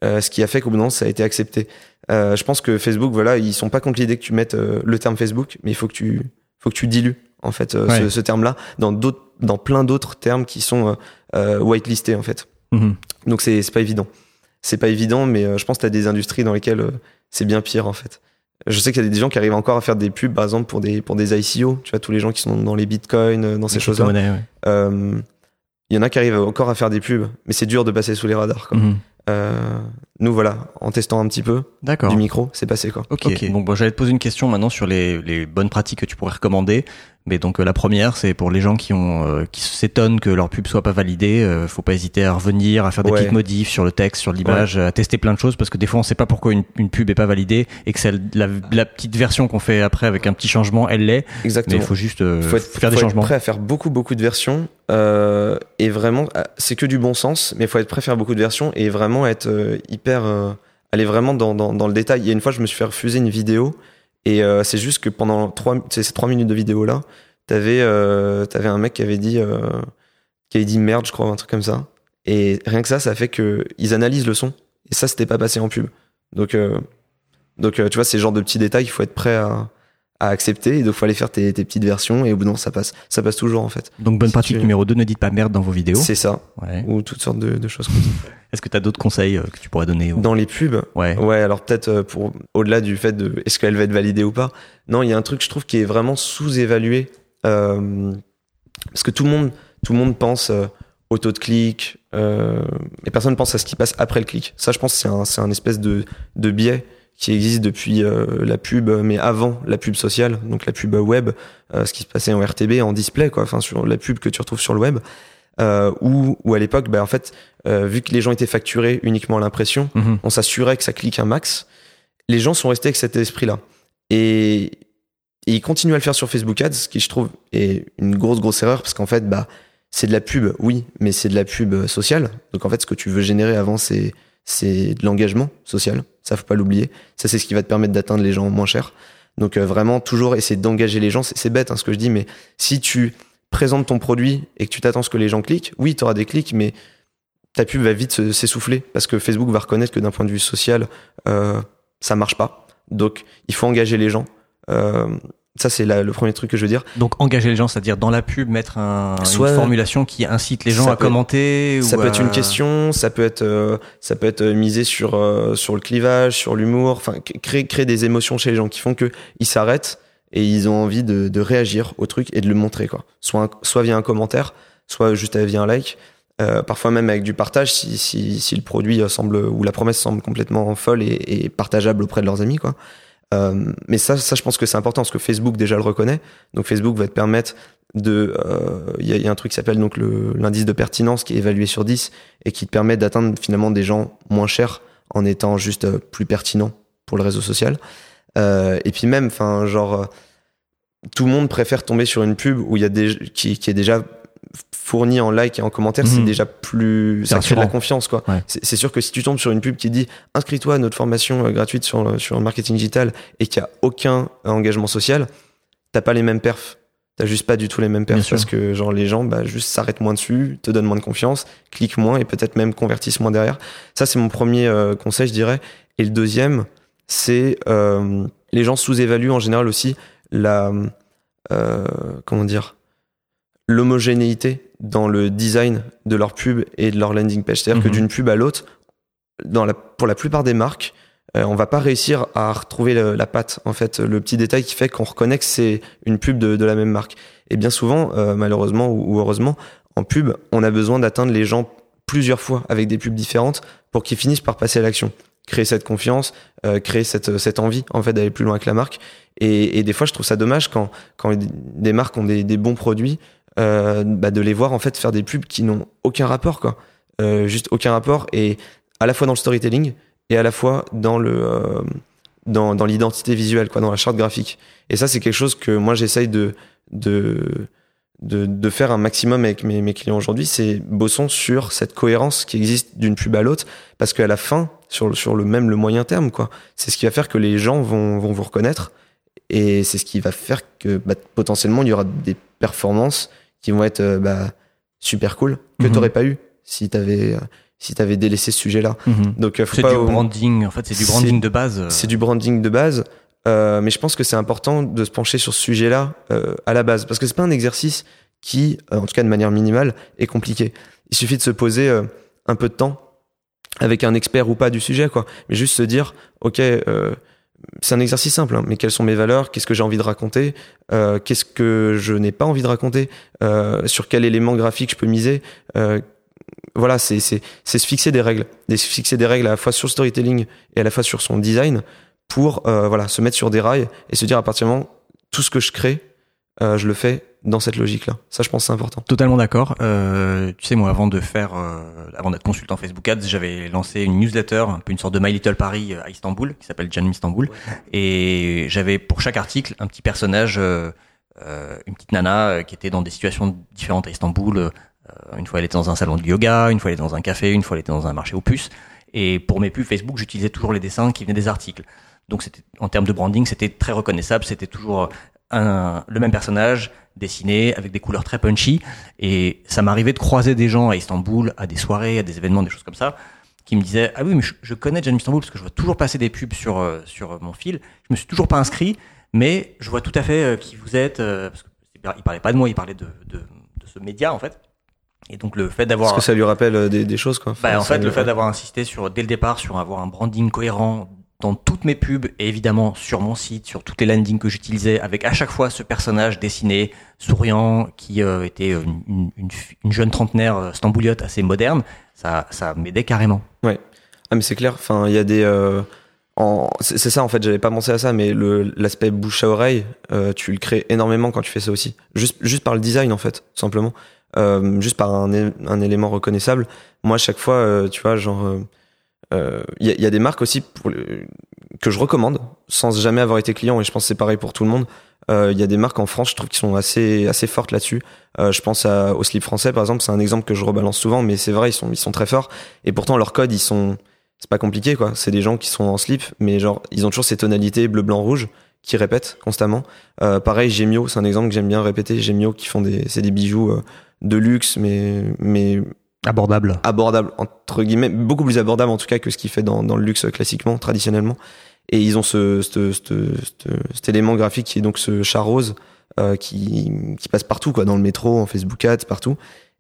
euh, ce qui a fait qu'au bout d'un moment, ça a été accepté. Euh, je pense que Facebook, voilà, ils sont pas contre l'idée que tu mettes euh, le terme Facebook, mais il faut que tu, faut que tu dilues en fait Ouais. ce, ce terme-là dans d'autres, dans plein d'autres termes qui sont whitelistés en fait. Mhm. Donc c'est pas évident. C'est pas évident, mais je pense que t'as des industries dans lesquelles c'est bien pire en fait. Je sais qu'il y a des gens qui arrivent encore à faire des pubs, par exemple pour des pour des ICO. Tu vois tous les gens qui sont dans les bitcoins, dans ces choses-là. ouais. Il y en a qui arrivent encore à faire des pubs, mais c'est dur de passer sous les radars. Quoi. Mhm. Euh, nous voilà, en testant un petit peu D'accord. du micro, c'est passé quoi. Ok. Ok. Donc bon, j'allais te poser une question maintenant sur les, les bonnes pratiques que tu pourrais recommander. Mais donc euh, la première, c'est pour les gens qui ont euh, qui s'étonnent que leur pub soit pas validée. euh, faut pas hésiter à revenir, à faire des Ouais. petites modifs sur le texte, sur l'image, à tester plein de choses parce que des fois on sait pas pourquoi une, une pub est pas validée et que celle, la, la petite version qu'on fait après avec un petit changement, elle l'est. Mais Exactement. il faut juste euh, faut être, faire des faut être changements. prêt à faire beaucoup beaucoup de versions euh, et vraiment c'est que du bon sens mais faut être prêt à faire beaucoup de versions et vraiment être euh, euh, aller vraiment dans, le détail. Il y a une fois je me suis fait refuser une vidéo et euh, c'est juste que pendant ces trois minutes de vidéo là t'avais euh, un mec qui avait dit qui avait dit merde je crois un truc comme ça. Et rien que ça ça fait que ils analysent le son. Et ça c'était pas passé en pub. Donc donc tu vois c'est genre de petits détails il faut être prêt à à accepter et donc faut aller faire tes, tes petites versions et au bout d'un ça passe ça passe toujours en fait. Donc bonne Si pratique tu- numéro 2, ne dites pas merde dans vos vidéos. c'est ça. Ouais. ou toutes sortes de, de choses comme ça. Est-ce que tu as d'autres conseils euh, que tu pourrais donner dans les pubs? Ouais. ouais alors peut-être euh, pour au-delà du fait de est-ce qu'elle va être validée ou pas? Non il y a un truc je trouve qui est vraiment sous-évalué euh, parce que tout le monde tout le monde pense euh, au taux de clic euh, et personne pense à ce qui passe après le clic. Ça je pense c'est un c'est un espèce de de biais qui existe depuis euh, la pub mais avant la pub sociale donc la pub web euh, ce qui se passait en RTB en display quoi enfin sur la pub que tu retrouves sur le web euh, où, où à l'époque bah en fait euh, vu que les gens étaient facturés uniquement à l'impression Mhm. on s'assurait que ça clique un max. Les gens sont restés avec cet esprit-là. Et, et ils continuent à le faire sur Facebook Ads, ce qui je trouve est une grosse, grosse erreur, parce qu'en fait, bah, c'est de la pub, oui, mais c'est de la pub sociale. Donc en fait, ce que tu veux générer avant, c'est, c'est de l'engagement social. Ça, faut pas l'oublier. Ça, c'est ce qui va te permettre d'atteindre les gens moins cher. Donc euh, vraiment, toujours essayer d'engager les gens. C'est, bête, hein, ce que je dis, mais si tu présentes ton produit et que tu t'attends ce que les gens cliquent, oui, tu auras des clics, mais ta pub va vite se- s'essouffler parce que Facebook va reconnaître que d'un point de vue social, euh, ça marche pas. Donc, il faut engager les gens. Euh, ça, c'est le premier truc que je veux dire. Donc engager les gens, c'est-à-dire dans la pub mettre un, Soit- une formulation qui incite les gens à peut- commenter. Ça ou peut à- être une question, ça peut être, euh, ça peut être misé sur euh, sur le clivage, sur l'humour. Enfin, créer créer des émotions chez les gens qui font que ils s'arrêtent et ils ont envie de, de réagir au truc et de le montrer quoi. Soit un- soit via un commentaire, soit juste via un like. Euh, parfois même avec du partage si, si, si le produit euh, semble ou la promesse semble complètement folle et, et partageable auprès de leurs amis quoi. Euh, mais ça, ça je pense que c'est important parce que Facebook déjà le reconnaît. Donc Facebook va te permettre de, euh, il y, a, il y a un truc qui s'appelle donc l'indice de pertinence qui est évalué sur 10 et qui te permet d'atteindre finalement des gens moins chers en étant juste euh, plus pertinent pour le réseau social. Euh, et puis même, enfin genre, euh, tout le monde préfère tomber sur une pub où il y a des qui, qui est déjà fourni en like et en commentaire, c'est Mhm. déjà plus C'est ça crée de la confiance quoi. Ouais. C'est sûr que si tu tombes sur une pub qui dit inscris-toi à notre formation euh, gratuite sur le- sur le marketing digital et qu'il y a aucun euh, engagement social, t'as pas les mêmes perfs. t'as juste pas du tout les mêmes Bien perfs sûr. parce que genre les gens bah juste s'arrêtent moins dessus, te donnent moins de confiance, cliquent moins et peut-être même convertissent moins derrière. Ça c'est mon premier euh, conseil je dirais. Et le deuxième c'est euh, les gens sous-évaluent en général aussi la euh, comment dire l'homogénéité dans le design de leur pub et de leur landing page. C'est-à-dire Mhm. que d'une pub à l'autre, dans la, pour la plupart des marques, euh, on va pas réussir à retrouver le- la patte, en fait, le petit détail qui fait qu'on reconnaît que c'est une pub de, de la même marque. Et bien souvent, euh, malheureusement ou, ou heureusement, en pub, on a besoin d'atteindre les gens plusieurs fois avec des pubs différentes pour qu'ils finissent par passer à l'action. Créer cette confiance, euh, créer cette, cette envie en fait d'aller plus loin avec la marque. Et, et des fois, je trouve ça dommage quand, quand des marques ont des, des bons produits, euh, bah, de les voir en fait faire des pubs qui n'ont aucun rapport, quoi. Euh, juste aucun rapport et à la fois dans le storytelling et à la fois dans le euh, dans, dans l'identité visuelle, quoi, dans la charte graphique. Et ça, c'est quelque chose que moi j'essaye de de de, de faire un maximum avec mes, mes clients aujourd'hui, c'est bossons sur cette cohérence qui existe d'une pub à l'autre, parce qu'à la fin, sur, sur le même le moyen terme, quoi, c'est ce qui va faire que les gens vont, vont vous reconnaître, et c'est ce qui va faire que bah, potentiellement il y aura des performances qui vont être euh, bah, super cool que Mhm. t'aurais pas eu si t'avais euh, si t'avais délaissé ce sujet-là. Mhm. Donc euh, C'est du au- branding, en fait, c'est du branding de base. c'est du branding de base, euh, mais je pense que c'est important de se pencher sur ce sujet-là euh, à la base, parce que c'est pas un exercice qui, euh, en tout cas de manière minimale, est compliqué. Il suffit de se poser euh, un peu de temps avec un expert ou pas du sujet, quoi. Mais juste se dire, ok, euh, c'est un exercice simple, hein, mais quelles sont mes valeurs, qu'est-ce que j'ai envie de raconter, euh, qu'est-ce que je n'ai pas envie de raconter, euh, sur quel élément graphique je peux miser. euh, voilà, c'est se fixer des règles, des, se fixer des règles à la fois sur storytelling et à la fois sur son design pour euh, voilà se mettre sur des rails et se dire à partir du moment tout ce que je crée, euh, je le fais dans cette logique-là. Ça, je pense, c'est important. Totalement d'accord. Euh, tu sais, moi, avant de faire, euh, avant d'être consultant Facebook Ads, j'avais lancé une newsletter, un peu une sorte de My Little Paris euh, à Istanbul, qui s'appelle Janem Istanbul. Et j'avais pour chaque article un petit personnage, euh, euh, une petite nana euh, qui était dans des situations différentes à Istanbul. Une fois, elle était dans un salon de yoga, une fois, elle était dans un café, une fois, elle était dans un marché aux puces. Et pour mes pubs Facebook, j'utilisais toujours les dessins qui venaient des articles. Donc, c'était en termes de branding, c'était très reconnaissable. C'était toujours un, le même personnage dessiné avec des couleurs très punchy. Et ça m'arrivait de croiser des gens à Istanbul, à des soirées, à des événements, des choses comme ça, qui me disaient ah oui mais je, je connais Jan Istanbul parce que je vois toujours passer des pubs sur euh, sur mon fil. Je me suis toujours pas inscrit, mais je vois tout à fait euh, qui vous êtes. euh, parce que il parlait pas de moi, il parlait de, de, de ce média en fait. Et donc le fait d'avoir Parce que ça lui rappelle euh, des, des choses, quoi. bah, en fait, le fait d'avoir insisté sur dès le départ sur avoir un branding cohérent dans toutes mes pubs et évidemment sur mon site, sur toutes les landings que j'utilisais, avec à chaque fois ce personnage dessiné, souriant, qui euh, était une, une- jeune trentenaire euh, stambouliote assez moderne, ça, ça m'aidait carrément. Ah mais c'est clair. Enfin, il y a des. euh. C'est ça en fait. J'avais pas pensé à ça, mais l'aspect bouche à oreille, euh, tu le crées énormément quand tu fais ça aussi. Juste juste par le design en fait, simplement. Euh, juste par un, un élément reconnaissable. Moi, à chaque fois, euh, tu vois, genre, euh, euh, il y, a, il y a des marques aussi pour le- que je recommande, sans jamais avoir été client, et je pense que c'est pareil pour tout le monde. Euh, Il y a des marques en France, je trouve, qui sont assez assez fortes là-dessus. Euh, je pense à, au slip français, par exemple, c'est un exemple que je rebalance souvent, mais c'est vrai, ils sont ils sont très forts. Et pourtant, leurs codes, ils sont c'est pas compliqué quoi. C'est des gens qui sont en slip, mais genre ils ont toujours ces tonalités bleu, blanc, rouge qui répètent constamment. Euh, pareil, Gemio, c'est un exemple que j'aime bien répéter. Gemio qui font des, c'est des bijoux euh, de luxe, mais mais Abordable. abordables entre guillemets, beaucoup plus abordables en tout cas que ce qu'il fait dans, dans le luxe classiquement, traditionnellement. Et ils ont ce, ce, ce, ce- cet élément graphique qui est donc ce chat rose euh, qui, qui passe partout quoi, dans le métro, en Facebook Ads, partout.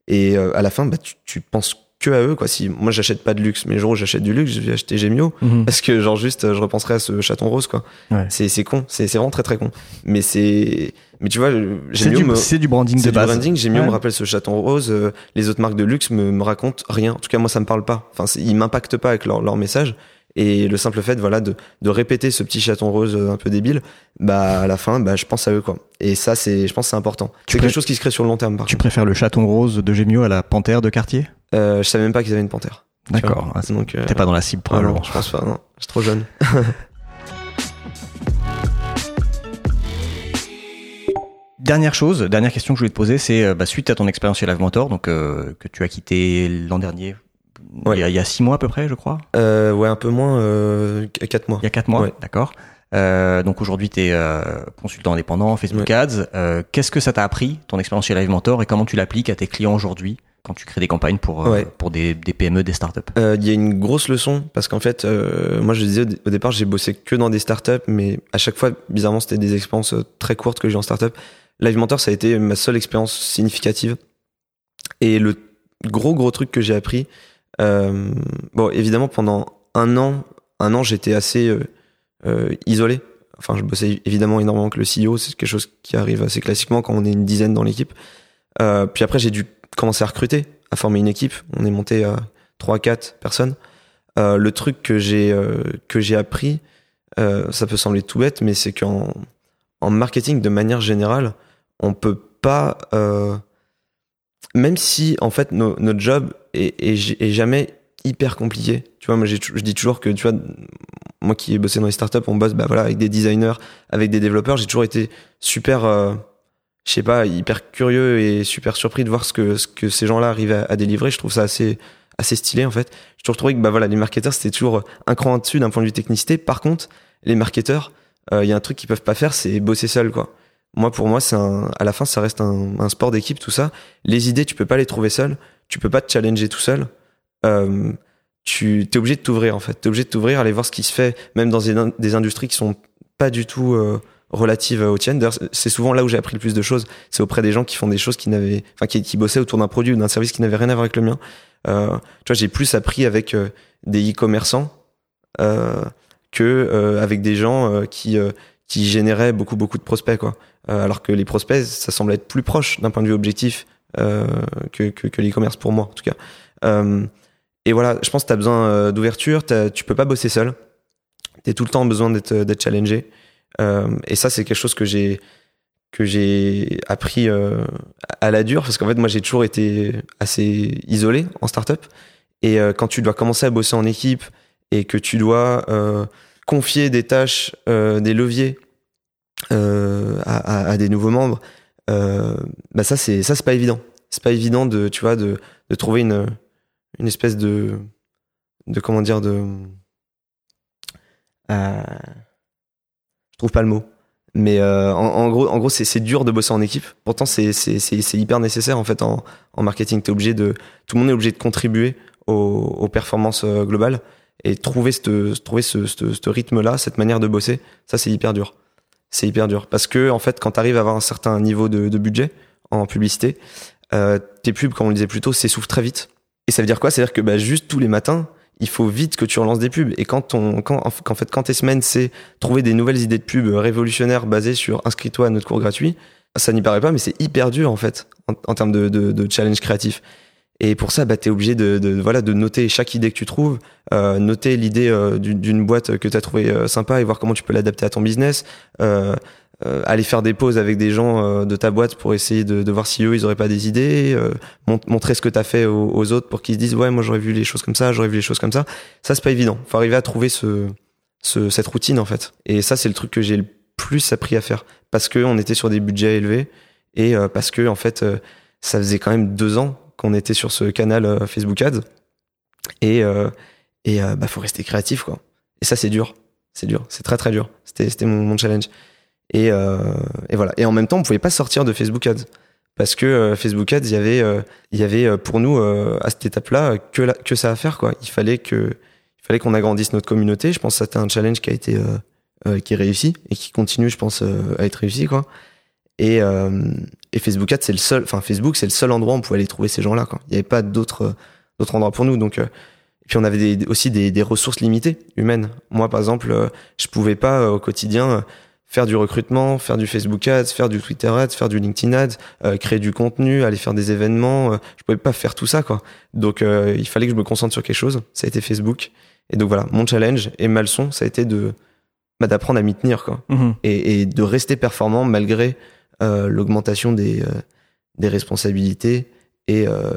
Et euh, à la fin, bah, tu, tu penses que à eux quoi. Si moi j'achète pas de luxe, mais le jour où j'achète du luxe, je vais acheter Gemio Mhm. parce que genre juste euh, je repenserai à ce chaton rose quoi. Ouais. C'est c'est con, c'est c'est vraiment très très con. Mais c'est mais tu vois, C'est Gemio c'est du branding c'est du branding, Gemio Ouais. me rappelle ce chaton rose, euh, les autres marques de luxe me, me racontent rien. En tout cas moi ça me parle pas. Enfin ils m'impactent pas avec leur leur message et le simple fait voilà de de répéter ce petit chaton rose euh, un peu débile, bah à la fin bah je pense à eux quoi. Et ça c'est je pense que c'est important. C'est quelque chose qui se crée sur le long terme par Tu préfères le chaton rose de Gemio à la panthère de quartier Euh, je savais même pas qu'ils avaient une panthère. D'accord. Ah, Donc euh, T'es pas dans la cible ah non, probablement. je pense pas. Non, je suis trop jeune. Dernière chose, dernière question que je voulais te poser, c'est euh, bah, suite à ton expérience chez Live Mentor, donc euh, que tu as quitté l'an dernier, Ouais. il, y a, il y a six mois à peu près, je crois. Euh, ouais un peu moins euh, 4 mois. Il y a quatre mois, Ouais. d'accord. Euh, donc aujourd'hui, tu es euh, consultant indépendant, Facebook Ads. Euh, Qu'est-ce que ça t'a appris, ton expérience chez Live Mentor, et comment tu l'appliques à tes clients aujourd'hui quand tu crées des campagnes pour, euh, Ouais. pour des, des PME, des startups? Euh, Il y a une grosse leçon parce qu'en fait, euh, moi je disais au, dé- au départ, j'ai bossé que dans des startups, mais à chaque fois, bizarrement, c'était des expériences très courtes que j'ai en startup. Live Mentor, ça a été ma seule expérience significative. Et le gros gros truc que j'ai appris, bon, évidemment, pendant un an, un an, j'étais assez euh, euh, isolé. Enfin, je bossais évidemment énormément avec le CEO, c'est quelque chose qui arrive assez classiquement quand on est une dizaine dans l'équipe. Euh, puis après, j'ai dû commencer à recruter, à former une équipe. On est monté à 3-4 personnes. Euh, le truc que j'ai euh, que j'ai appris, euh, ça peut sembler tout bête, mais c'est qu'en en marketing, de manière générale, on peut pas, euh, même si en fait no- notre job est, jamais hyper compliqué. Tu vois, moi je dis toujours que tu vois, moi qui ai bossé dans les startups, on bosse bah voilà avec des designers, avec des développeurs. J'ai toujours été super, euh, je sais pas, hyper curieux et super surpris de voir ce que ce que ces gens-là arrivent à, à délivrer. Je trouve ça assez assez stylé en fait. J'ai toujours trouvé que bah voilà les marketeurs c'était toujours un cran au-dessus d'un point de vue technicité. Par contre, les marketeurs, euh, il y a un truc qu'ils peuvent pas faire, c'est bosser seul quoi. Moi pour moi c'est à la fin ça reste un, sport d'équipe tout ça. Les idées tu peux pas les trouver seul, tu peux pas te challenger tout seul. Euh, tu es obligé de t'ouvrir en fait. T'es obligé de t'ouvrir, aller voir ce qui se fait, même dans des, industries qui sont pas du tout euh, relatives aux tiennes. D'ailleurs, c'est souvent là où j'ai appris le plus de choses. C'est auprès des gens qui font des choses qui n'avaient, enfin qui, bossaient autour d'un produit ou d'un service qui n'avait rien à voir avec le mien. Euh, tu vois, j'ai plus appris avec euh, des e-commerçants euh, que euh, avec des gens euh, qui euh, qui généraient beaucoup beaucoup de prospects quoi. Euh, alors que les prospects, ça semble être plus proche d'un point de vue objectif euh, que, que, que l'e-commerce pour moi en tout cas. Euh, et voilà, je pense que tu as besoin d'ouverture, tu peux pas bosser seul. Tu as tout le temps besoin d'être challengé. Et ça, c'est quelque chose que j'ai que j'ai appris euh, à la dure parce qu'en fait, moi, j'ai toujours été assez isolé en startup. Et euh, quand tu dois commencer à bosser en équipe et que tu dois euh, confier des tâches, des leviers euh, à, à- à des nouveaux membres, euh, bah ça, c'est ça, c'est pas évident. C'est pas évident de, tu vois, de, de trouver une une espèce de de comment dire de euh, je trouve pas le mot mais euh, en, gros en gros c'est dur de bosser en équipe. Pourtant c'est c'est c'est hyper nécessaire en fait en en marketing. T'es obligé de tout le monde est obligé de contribuer aux, aux performances euh, globales et trouver ce trouver ce, ce, ce rythme là cette manière de bosser ça c'est hyper dur c'est hyper dur parce que en fait quand t'arrives à avoir un certain niveau de, budget en publicité euh, tes pubs comme on le disait plus tôt s'essoufflent très vite et ça veut dire quoi? C'est-à-dire que bah, juste tous les matins, il faut vite que tu relances des pubs. Et quand on, quand, en fait, quand tes semaines, c'est trouver des nouvelles idées de pubs révolutionnaires basées sur inscris-toi à notre cours gratuit, ça n'y paraît pas, mais c'est hyper dur en fait en, en termes de, de, de challenge créatif. Et pour ça, bah, t'es obligé de, de, voilà, de noter chaque idée que tu trouves, euh, noter l'idée euh, d'une boîte que tu as trouvé euh, sympa et voir comment tu peux l'adapter à ton business. Euh, aller faire des pauses avec des gens de ta boîte pour essayer de, de voir si eux ils auraient pas des idées, mont- montrer ce que tu as fait aux, autres pour qu'ils se disent ouais moi j'aurais vu les choses comme ça, j'aurais vu les choses comme ça. Ça c'est pas évident. Faut arriver à trouver ce, ce cette routine en fait. Et ça c'est le truc que j'ai le plus appris à faire parce que on était sur des budgets élevés et parce que en fait ça faisait quand même deux ans qu'on était sur ce canal euh, Facebook Ads et euh, et euh, bah faut rester créatif quoi. Et ça c'est dur, c'est dur, c'est très très dur. C'était mon, challenge. Et, et voilà. Et en même temps, on pouvait pas sortir de Facebook Ads parce que Facebook Ads, il y avait, y avait pour nous à cette étape-là que que ça à faire quoi. Il fallait que, il fallait qu'on agrandisse notre communauté. Je pense que c'était un challenge qui a été, qui est réussi et qui continue, je pense, à être réussi quoi. Et, et Facebook Ads, c'est le seul, enfin Facebook, c'est le seul endroit où on pouvait aller trouver ces gens-là quoi. Il n'y avait pas d'autres, euh, d'autres endroits pour nous. Donc euh, et puis on avait des, aussi des, des ressources limitées humaines. Moi, par exemple, euh, je pouvais pas euh, au quotidien euh, faire du recrutement, faire du Facebook Ads, faire du Twitter Ads, faire du LinkedIn Ads, euh, créer du contenu, aller faire des événements. je pouvais pas faire tout ça, quoi. Donc, euh, il fallait que je me concentre sur quelque chose. Ça a été Facebook. Et donc voilà, mon challenge et ma leçon, ça a été de bah, d'apprendre à m'y tenir, quoi, Mhm. et, et de rester performant malgré l'augmentation des euh, des responsabilités et, euh,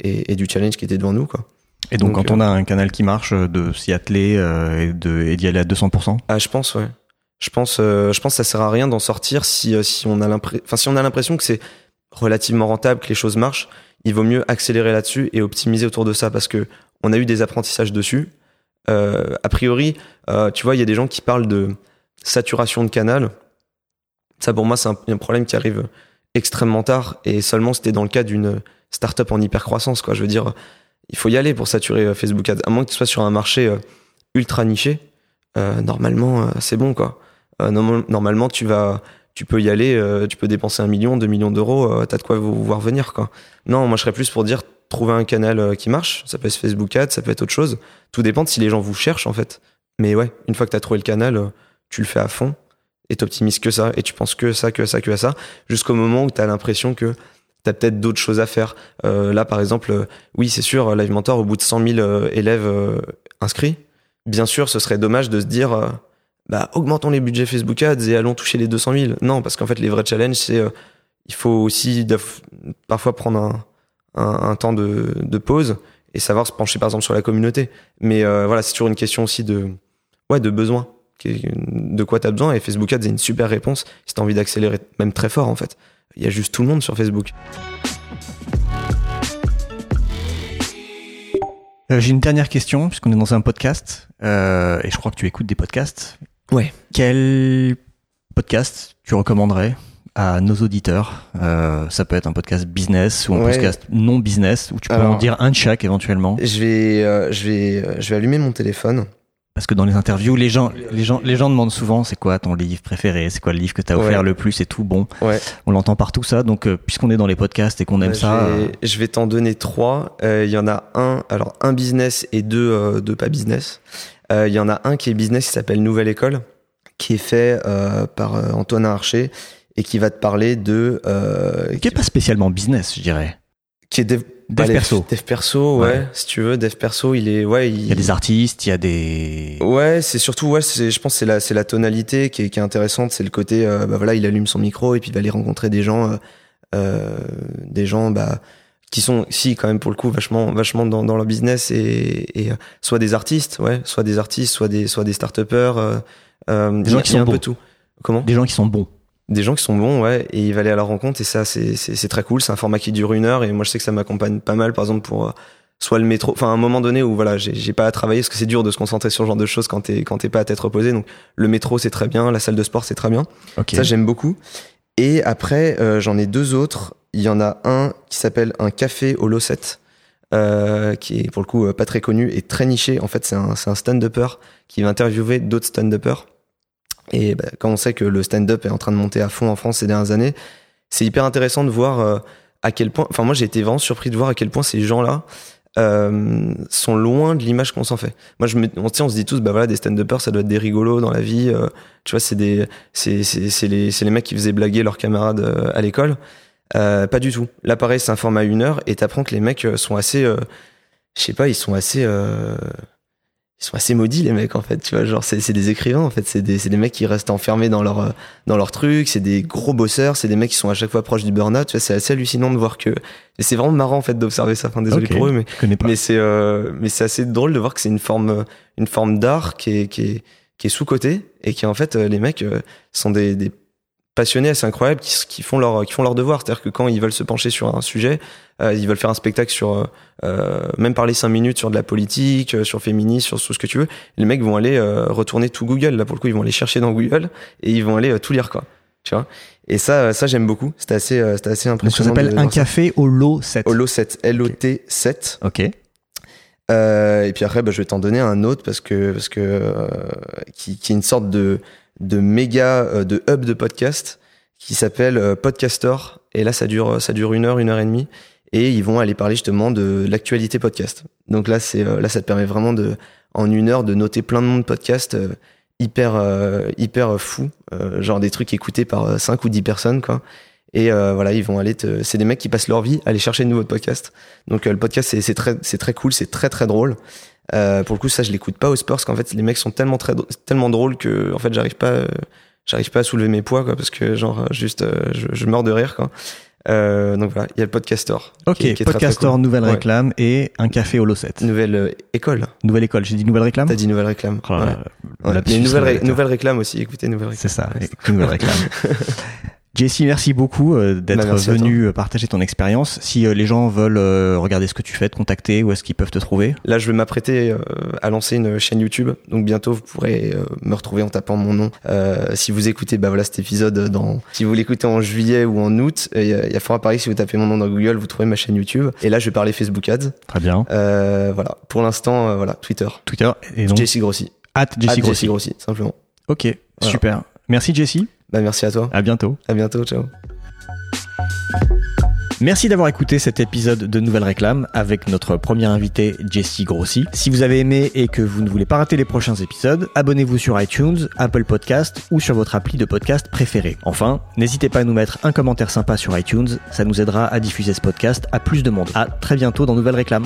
et et du challenge qui était devant nous, quoi. Et donc, Donc, quand on a un canal qui marche, euh, de s'y atteler euh, et d'y aller à 200%. Ah, je pense, ouais. Je pense, euh, je pense que ça sert à rien d'en sortir si, euh, si on a l'impression, enfin, si on a l'impression que c'est relativement rentable, que les choses marchent, il vaut mieux accélérer là-dessus et optimiser autour de ça parce que on a eu des apprentissages dessus. Euh, a priori, euh, tu vois, il y a des gens qui parlent de, saturation de canal, ça pour moi c'est un, problème qui arrive extrêmement tard et seulement c'était dans le cas d'une startup en hyper croissance quoi. Je veux dire, il faut y aller pour saturer euh, Facebook Ads, à moins que tu sois sur un marché euh, ultra niché. euh, normalement, euh, c'est bon quoi. Euh, normal- normalement, tu vas, tu peux y aller, euh, tu peux dépenser un million, deux millions d'euros, t'as de quoi vous voir venir quoi. Non, moi je serais plus pour dire trouver un canal qui marche. Ça peut être Facebook Ads, ça peut être autre chose. Tout dépend de si les gens vous cherchent en fait. Mais ouais, une fois que t'as trouvé le canal, tu le fais à fond et t'optimises que ça et tu penses que ça, que ça, que ça, jusqu'au moment où t'as l'impression que t'as peut-être d'autres choses à faire. Euh, là, par exemple, euh, oui, c'est sûr, Live Mentor, au bout de 100 000 euh, élèves inscrits, bien sûr, ce serait dommage de se dire, bah, augmentons les budgets Facebook Ads et allons toucher les 200 000. Non, parce qu'en fait, les vrais challenges, c'est, il faut aussi parfois prendre un, un, un temps de, de pause et savoir se pencher, par exemple, sur la communauté. Mais voilà, c'est toujours une question aussi de, ouais, de besoin. De quoi tu as besoin et Facebook Ads est une super réponse si tu as envie d'accélérer même très fort en fait. Il y a juste tout le monde sur Facebook. Euh, J'ai une dernière question, puisqu'on est dans un podcast, euh, et je crois que tu écoutes des podcasts. Ouais. Quel podcast tu recommanderais à nos auditeurs Euh, Ça peut être un podcast business ou un Ouais. podcast non business, où tu peux Alors- en dire un de chaque éventuellement. Je vais, euh, je vais, je vais allumer mon téléphone. Parce que dans les interviews, les gens, les gens, les gens demandent souvent c'est quoi ton livre préféré, c'est quoi le livre que tu as offert Ouais. le plus et tout? Bon, Ouais. on l'entend partout ça. Donc, euh, puisqu'on est dans les podcasts et qu'on aime Euh, ça, Je euh, vais, je vais t'en donner trois. Euh, Il y en a un, alors un business et deux, euh, deux pas business. Euh, Il y en a un qui est business, qui s'appelle Nouvelle École, qui est fait euh, par euh, Antoine Archer et qui va te parler de, euh, qui est pas spécialement business, je dirais. qui est dev, perso. Dev perso, ouais, Ouais. Si tu veux, dev perso, il est, ouais, Il y a des artistes, il y a des. Ouais, c'est surtout, ouais, c'est, je pense, c'est la, c'est la tonalité qui est, qui est intéressante, c'est le côté, euh, bah voilà, il allume son micro et puis il va aller rencontrer des gens, euh, euh, des gens, bah, qui sont, si, quand même, pour le coup, vachement, vachement dans, dans leur business et, et euh, soit des artistes, ouais, soit des artistes, soit des, soit des start-upers, euh, euh, Des gens qui sont un peu tout. Comment? Des gens qui sont bons. Des gens qui sont bons, ouais, et il va aller à la rencontre et ça, c'est, très cool. C'est un format qui dure une heure et moi, je sais que ça m'accompagne pas mal, par exemple, pour, euh, soit le métro, enfin, à un moment donné où, voilà, j'ai, pas à travailler parce que c'est dur de se concentrer sur ce genre de choses quand t'es, quand t'es pas à tête reposée. Donc, le métro, c'est très bien, la salle de sport, c'est très bien. Ok. Ça, j'aime beaucoup. Et après, euh, j'en ai deux autres. Il y en a un qui s'appelle Un café au Losset, euh, qui est pour le coup euh, pas très connu et très niché. En fait, c'est un, c'est un stand-upper qui va interviewer d'autres stand-uppers. Et bah, quand on sait que le stand-up est en train de monter à fond en France ces dernières années, c'est hyper intéressant de voir euh, à quel point. Enfin, moi, j'ai été vraiment surpris de voir à quel point ces gens-là euh, sont loin de l'image qu'on s'en fait. Moi, je me, on, on se dit tous, bah voilà, des stand-uppers, ça doit être des rigolos dans la vie. euh, tu vois, c'est des, c'est, les, c'est les mecs qui faisaient blaguer leurs camarades à l'école. Pas du tout. Là, pareil, c'est un format une heure et t'apprends que les mecs sont assez, je sais pas, ils sont assez, ils sont assez maudits les mecs en fait. Tu vois, genre c'est, c'est des écrivains en fait. C'est des, c'est des mecs qui restent enfermés dans leur, euh, dans leur truc. C'est des gros bosseurs. C'est des mecs qui sont à chaque fois proches du burn-out. Tu vois, c'est assez hallucinant de voir que. Et c'est vraiment marrant en fait d'observer ça. Enfin, désolé pour eux, mais c'est euh, mais c'est assez drôle de voir que c'est une forme euh, une forme d'art qui est qui est qui est sous côté et qui en fait euh, les mecs sont des, des passionnés assez incroyables qui, qui font leur qui font leur devoir. C'est-à-dire que quand ils veulent se pencher sur un sujet euh, ils veulent faire un spectacle sur euh, euh, même parler cinq minutes sur de la politique euh, sur le féminisme sur tout ce que tu veux les mecs vont aller euh, retourner tout Google. Là pour le coup ils vont aller chercher dans Google et ils vont aller euh, tout lire quoi. Tu vois? Et ça ça j'aime beaucoup. C'était assez euh, c'était assez Donc ça impressionnant s'appelle Un café au lot 7. Holo 7 L O T 7 Ok. euh, et puis après, bah, je vais t'en donner un autre parce que parce que euh, qui, qui est une sorte de de méga euh, de hub de podcast qui s'appelle euh, Podcaster. Et là, ça dure ça dure une heure, une heure et demie. Et ils vont aller parler justement de l'actualité podcast. Donc là, c'est euh, là, ça te permet vraiment de en une heure de noter plein de noms de podcasts euh, hyper euh, hyper fou, euh, genre des trucs écoutés par 5 ou 10 personnes quoi. Et euh, voilà, ils vont aller. C'est des mecs qui passent leur vie à aller chercher de nouveaux podcasts. Donc euh, le podcast, c'est très, c'est très cool, c'est très très drôle. Euh, pour le coup, ça, je l'écoute pas au sport parce qu'en fait, les mecs sont tellement très, tellement drôles que en fait, j'arrive pas, euh, j'arrive pas à soulever mes poids quoi, parce que genre euh, juste, euh, je, je meurs de rire quoi. Euh, donc voilà, il y a le podcaster. Ok, qui est- qui est très, très podcaster, cool. nouvelle Ouais. réclame et un café au lot 7. Nouvelle école. Nouvelle école, j'ai dit nouvelle réclame T'as dit nouvelle réclame. Oh là Ouais. Mais nouvelle, ré- nouvelle réclame aussi. Écoutez, nouvelle réclame. C'est ça, Ouais. nouvelle réclame. Jesse, merci beaucoup euh, d'être Bah, venu euh, partager ton expérience. Si euh, les gens veulent regarder ce que tu fais, te contacter, où est-ce qu'ils peuvent te trouver? Là, je vais m'apprêter à lancer une chaîne YouTube. Donc bientôt, vous pourrez me retrouver en tapant mon nom. Euh, si vous écoutez, bah voilà, cet épisode dans. Si vous l'écoutez en juillet ou en août, il y a, il y a fort à Paris. Si vous tapez mon nom dans Google, vous trouvez ma chaîne YouTube. Et là, je vais parler Facebook Ads. Très bien. Euh, voilà. Pour l'instant, voilà, Twitter. Twitter et donc Jesse Grossi. at Jesse At Grossi. Grossi, simplement. Ok, Voilà. super. Merci Jesse. Bah merci à toi. À bientôt. À bientôt. Ciao. Merci d'avoir écouté cet épisode de Nouvelle Réclame avec notre premier invité Jesse Grossi. Si vous avez aimé et que vous ne voulez pas rater les prochains épisodes, abonnez-vous sur iTunes, Apple Podcast ou sur votre appli de podcast préféré. Enfin, n'hésitez pas à nous mettre un commentaire sympa sur iTunes, ça nous aidera à diffuser ce podcast à plus de monde. À très bientôt dans Nouvelle Réclame.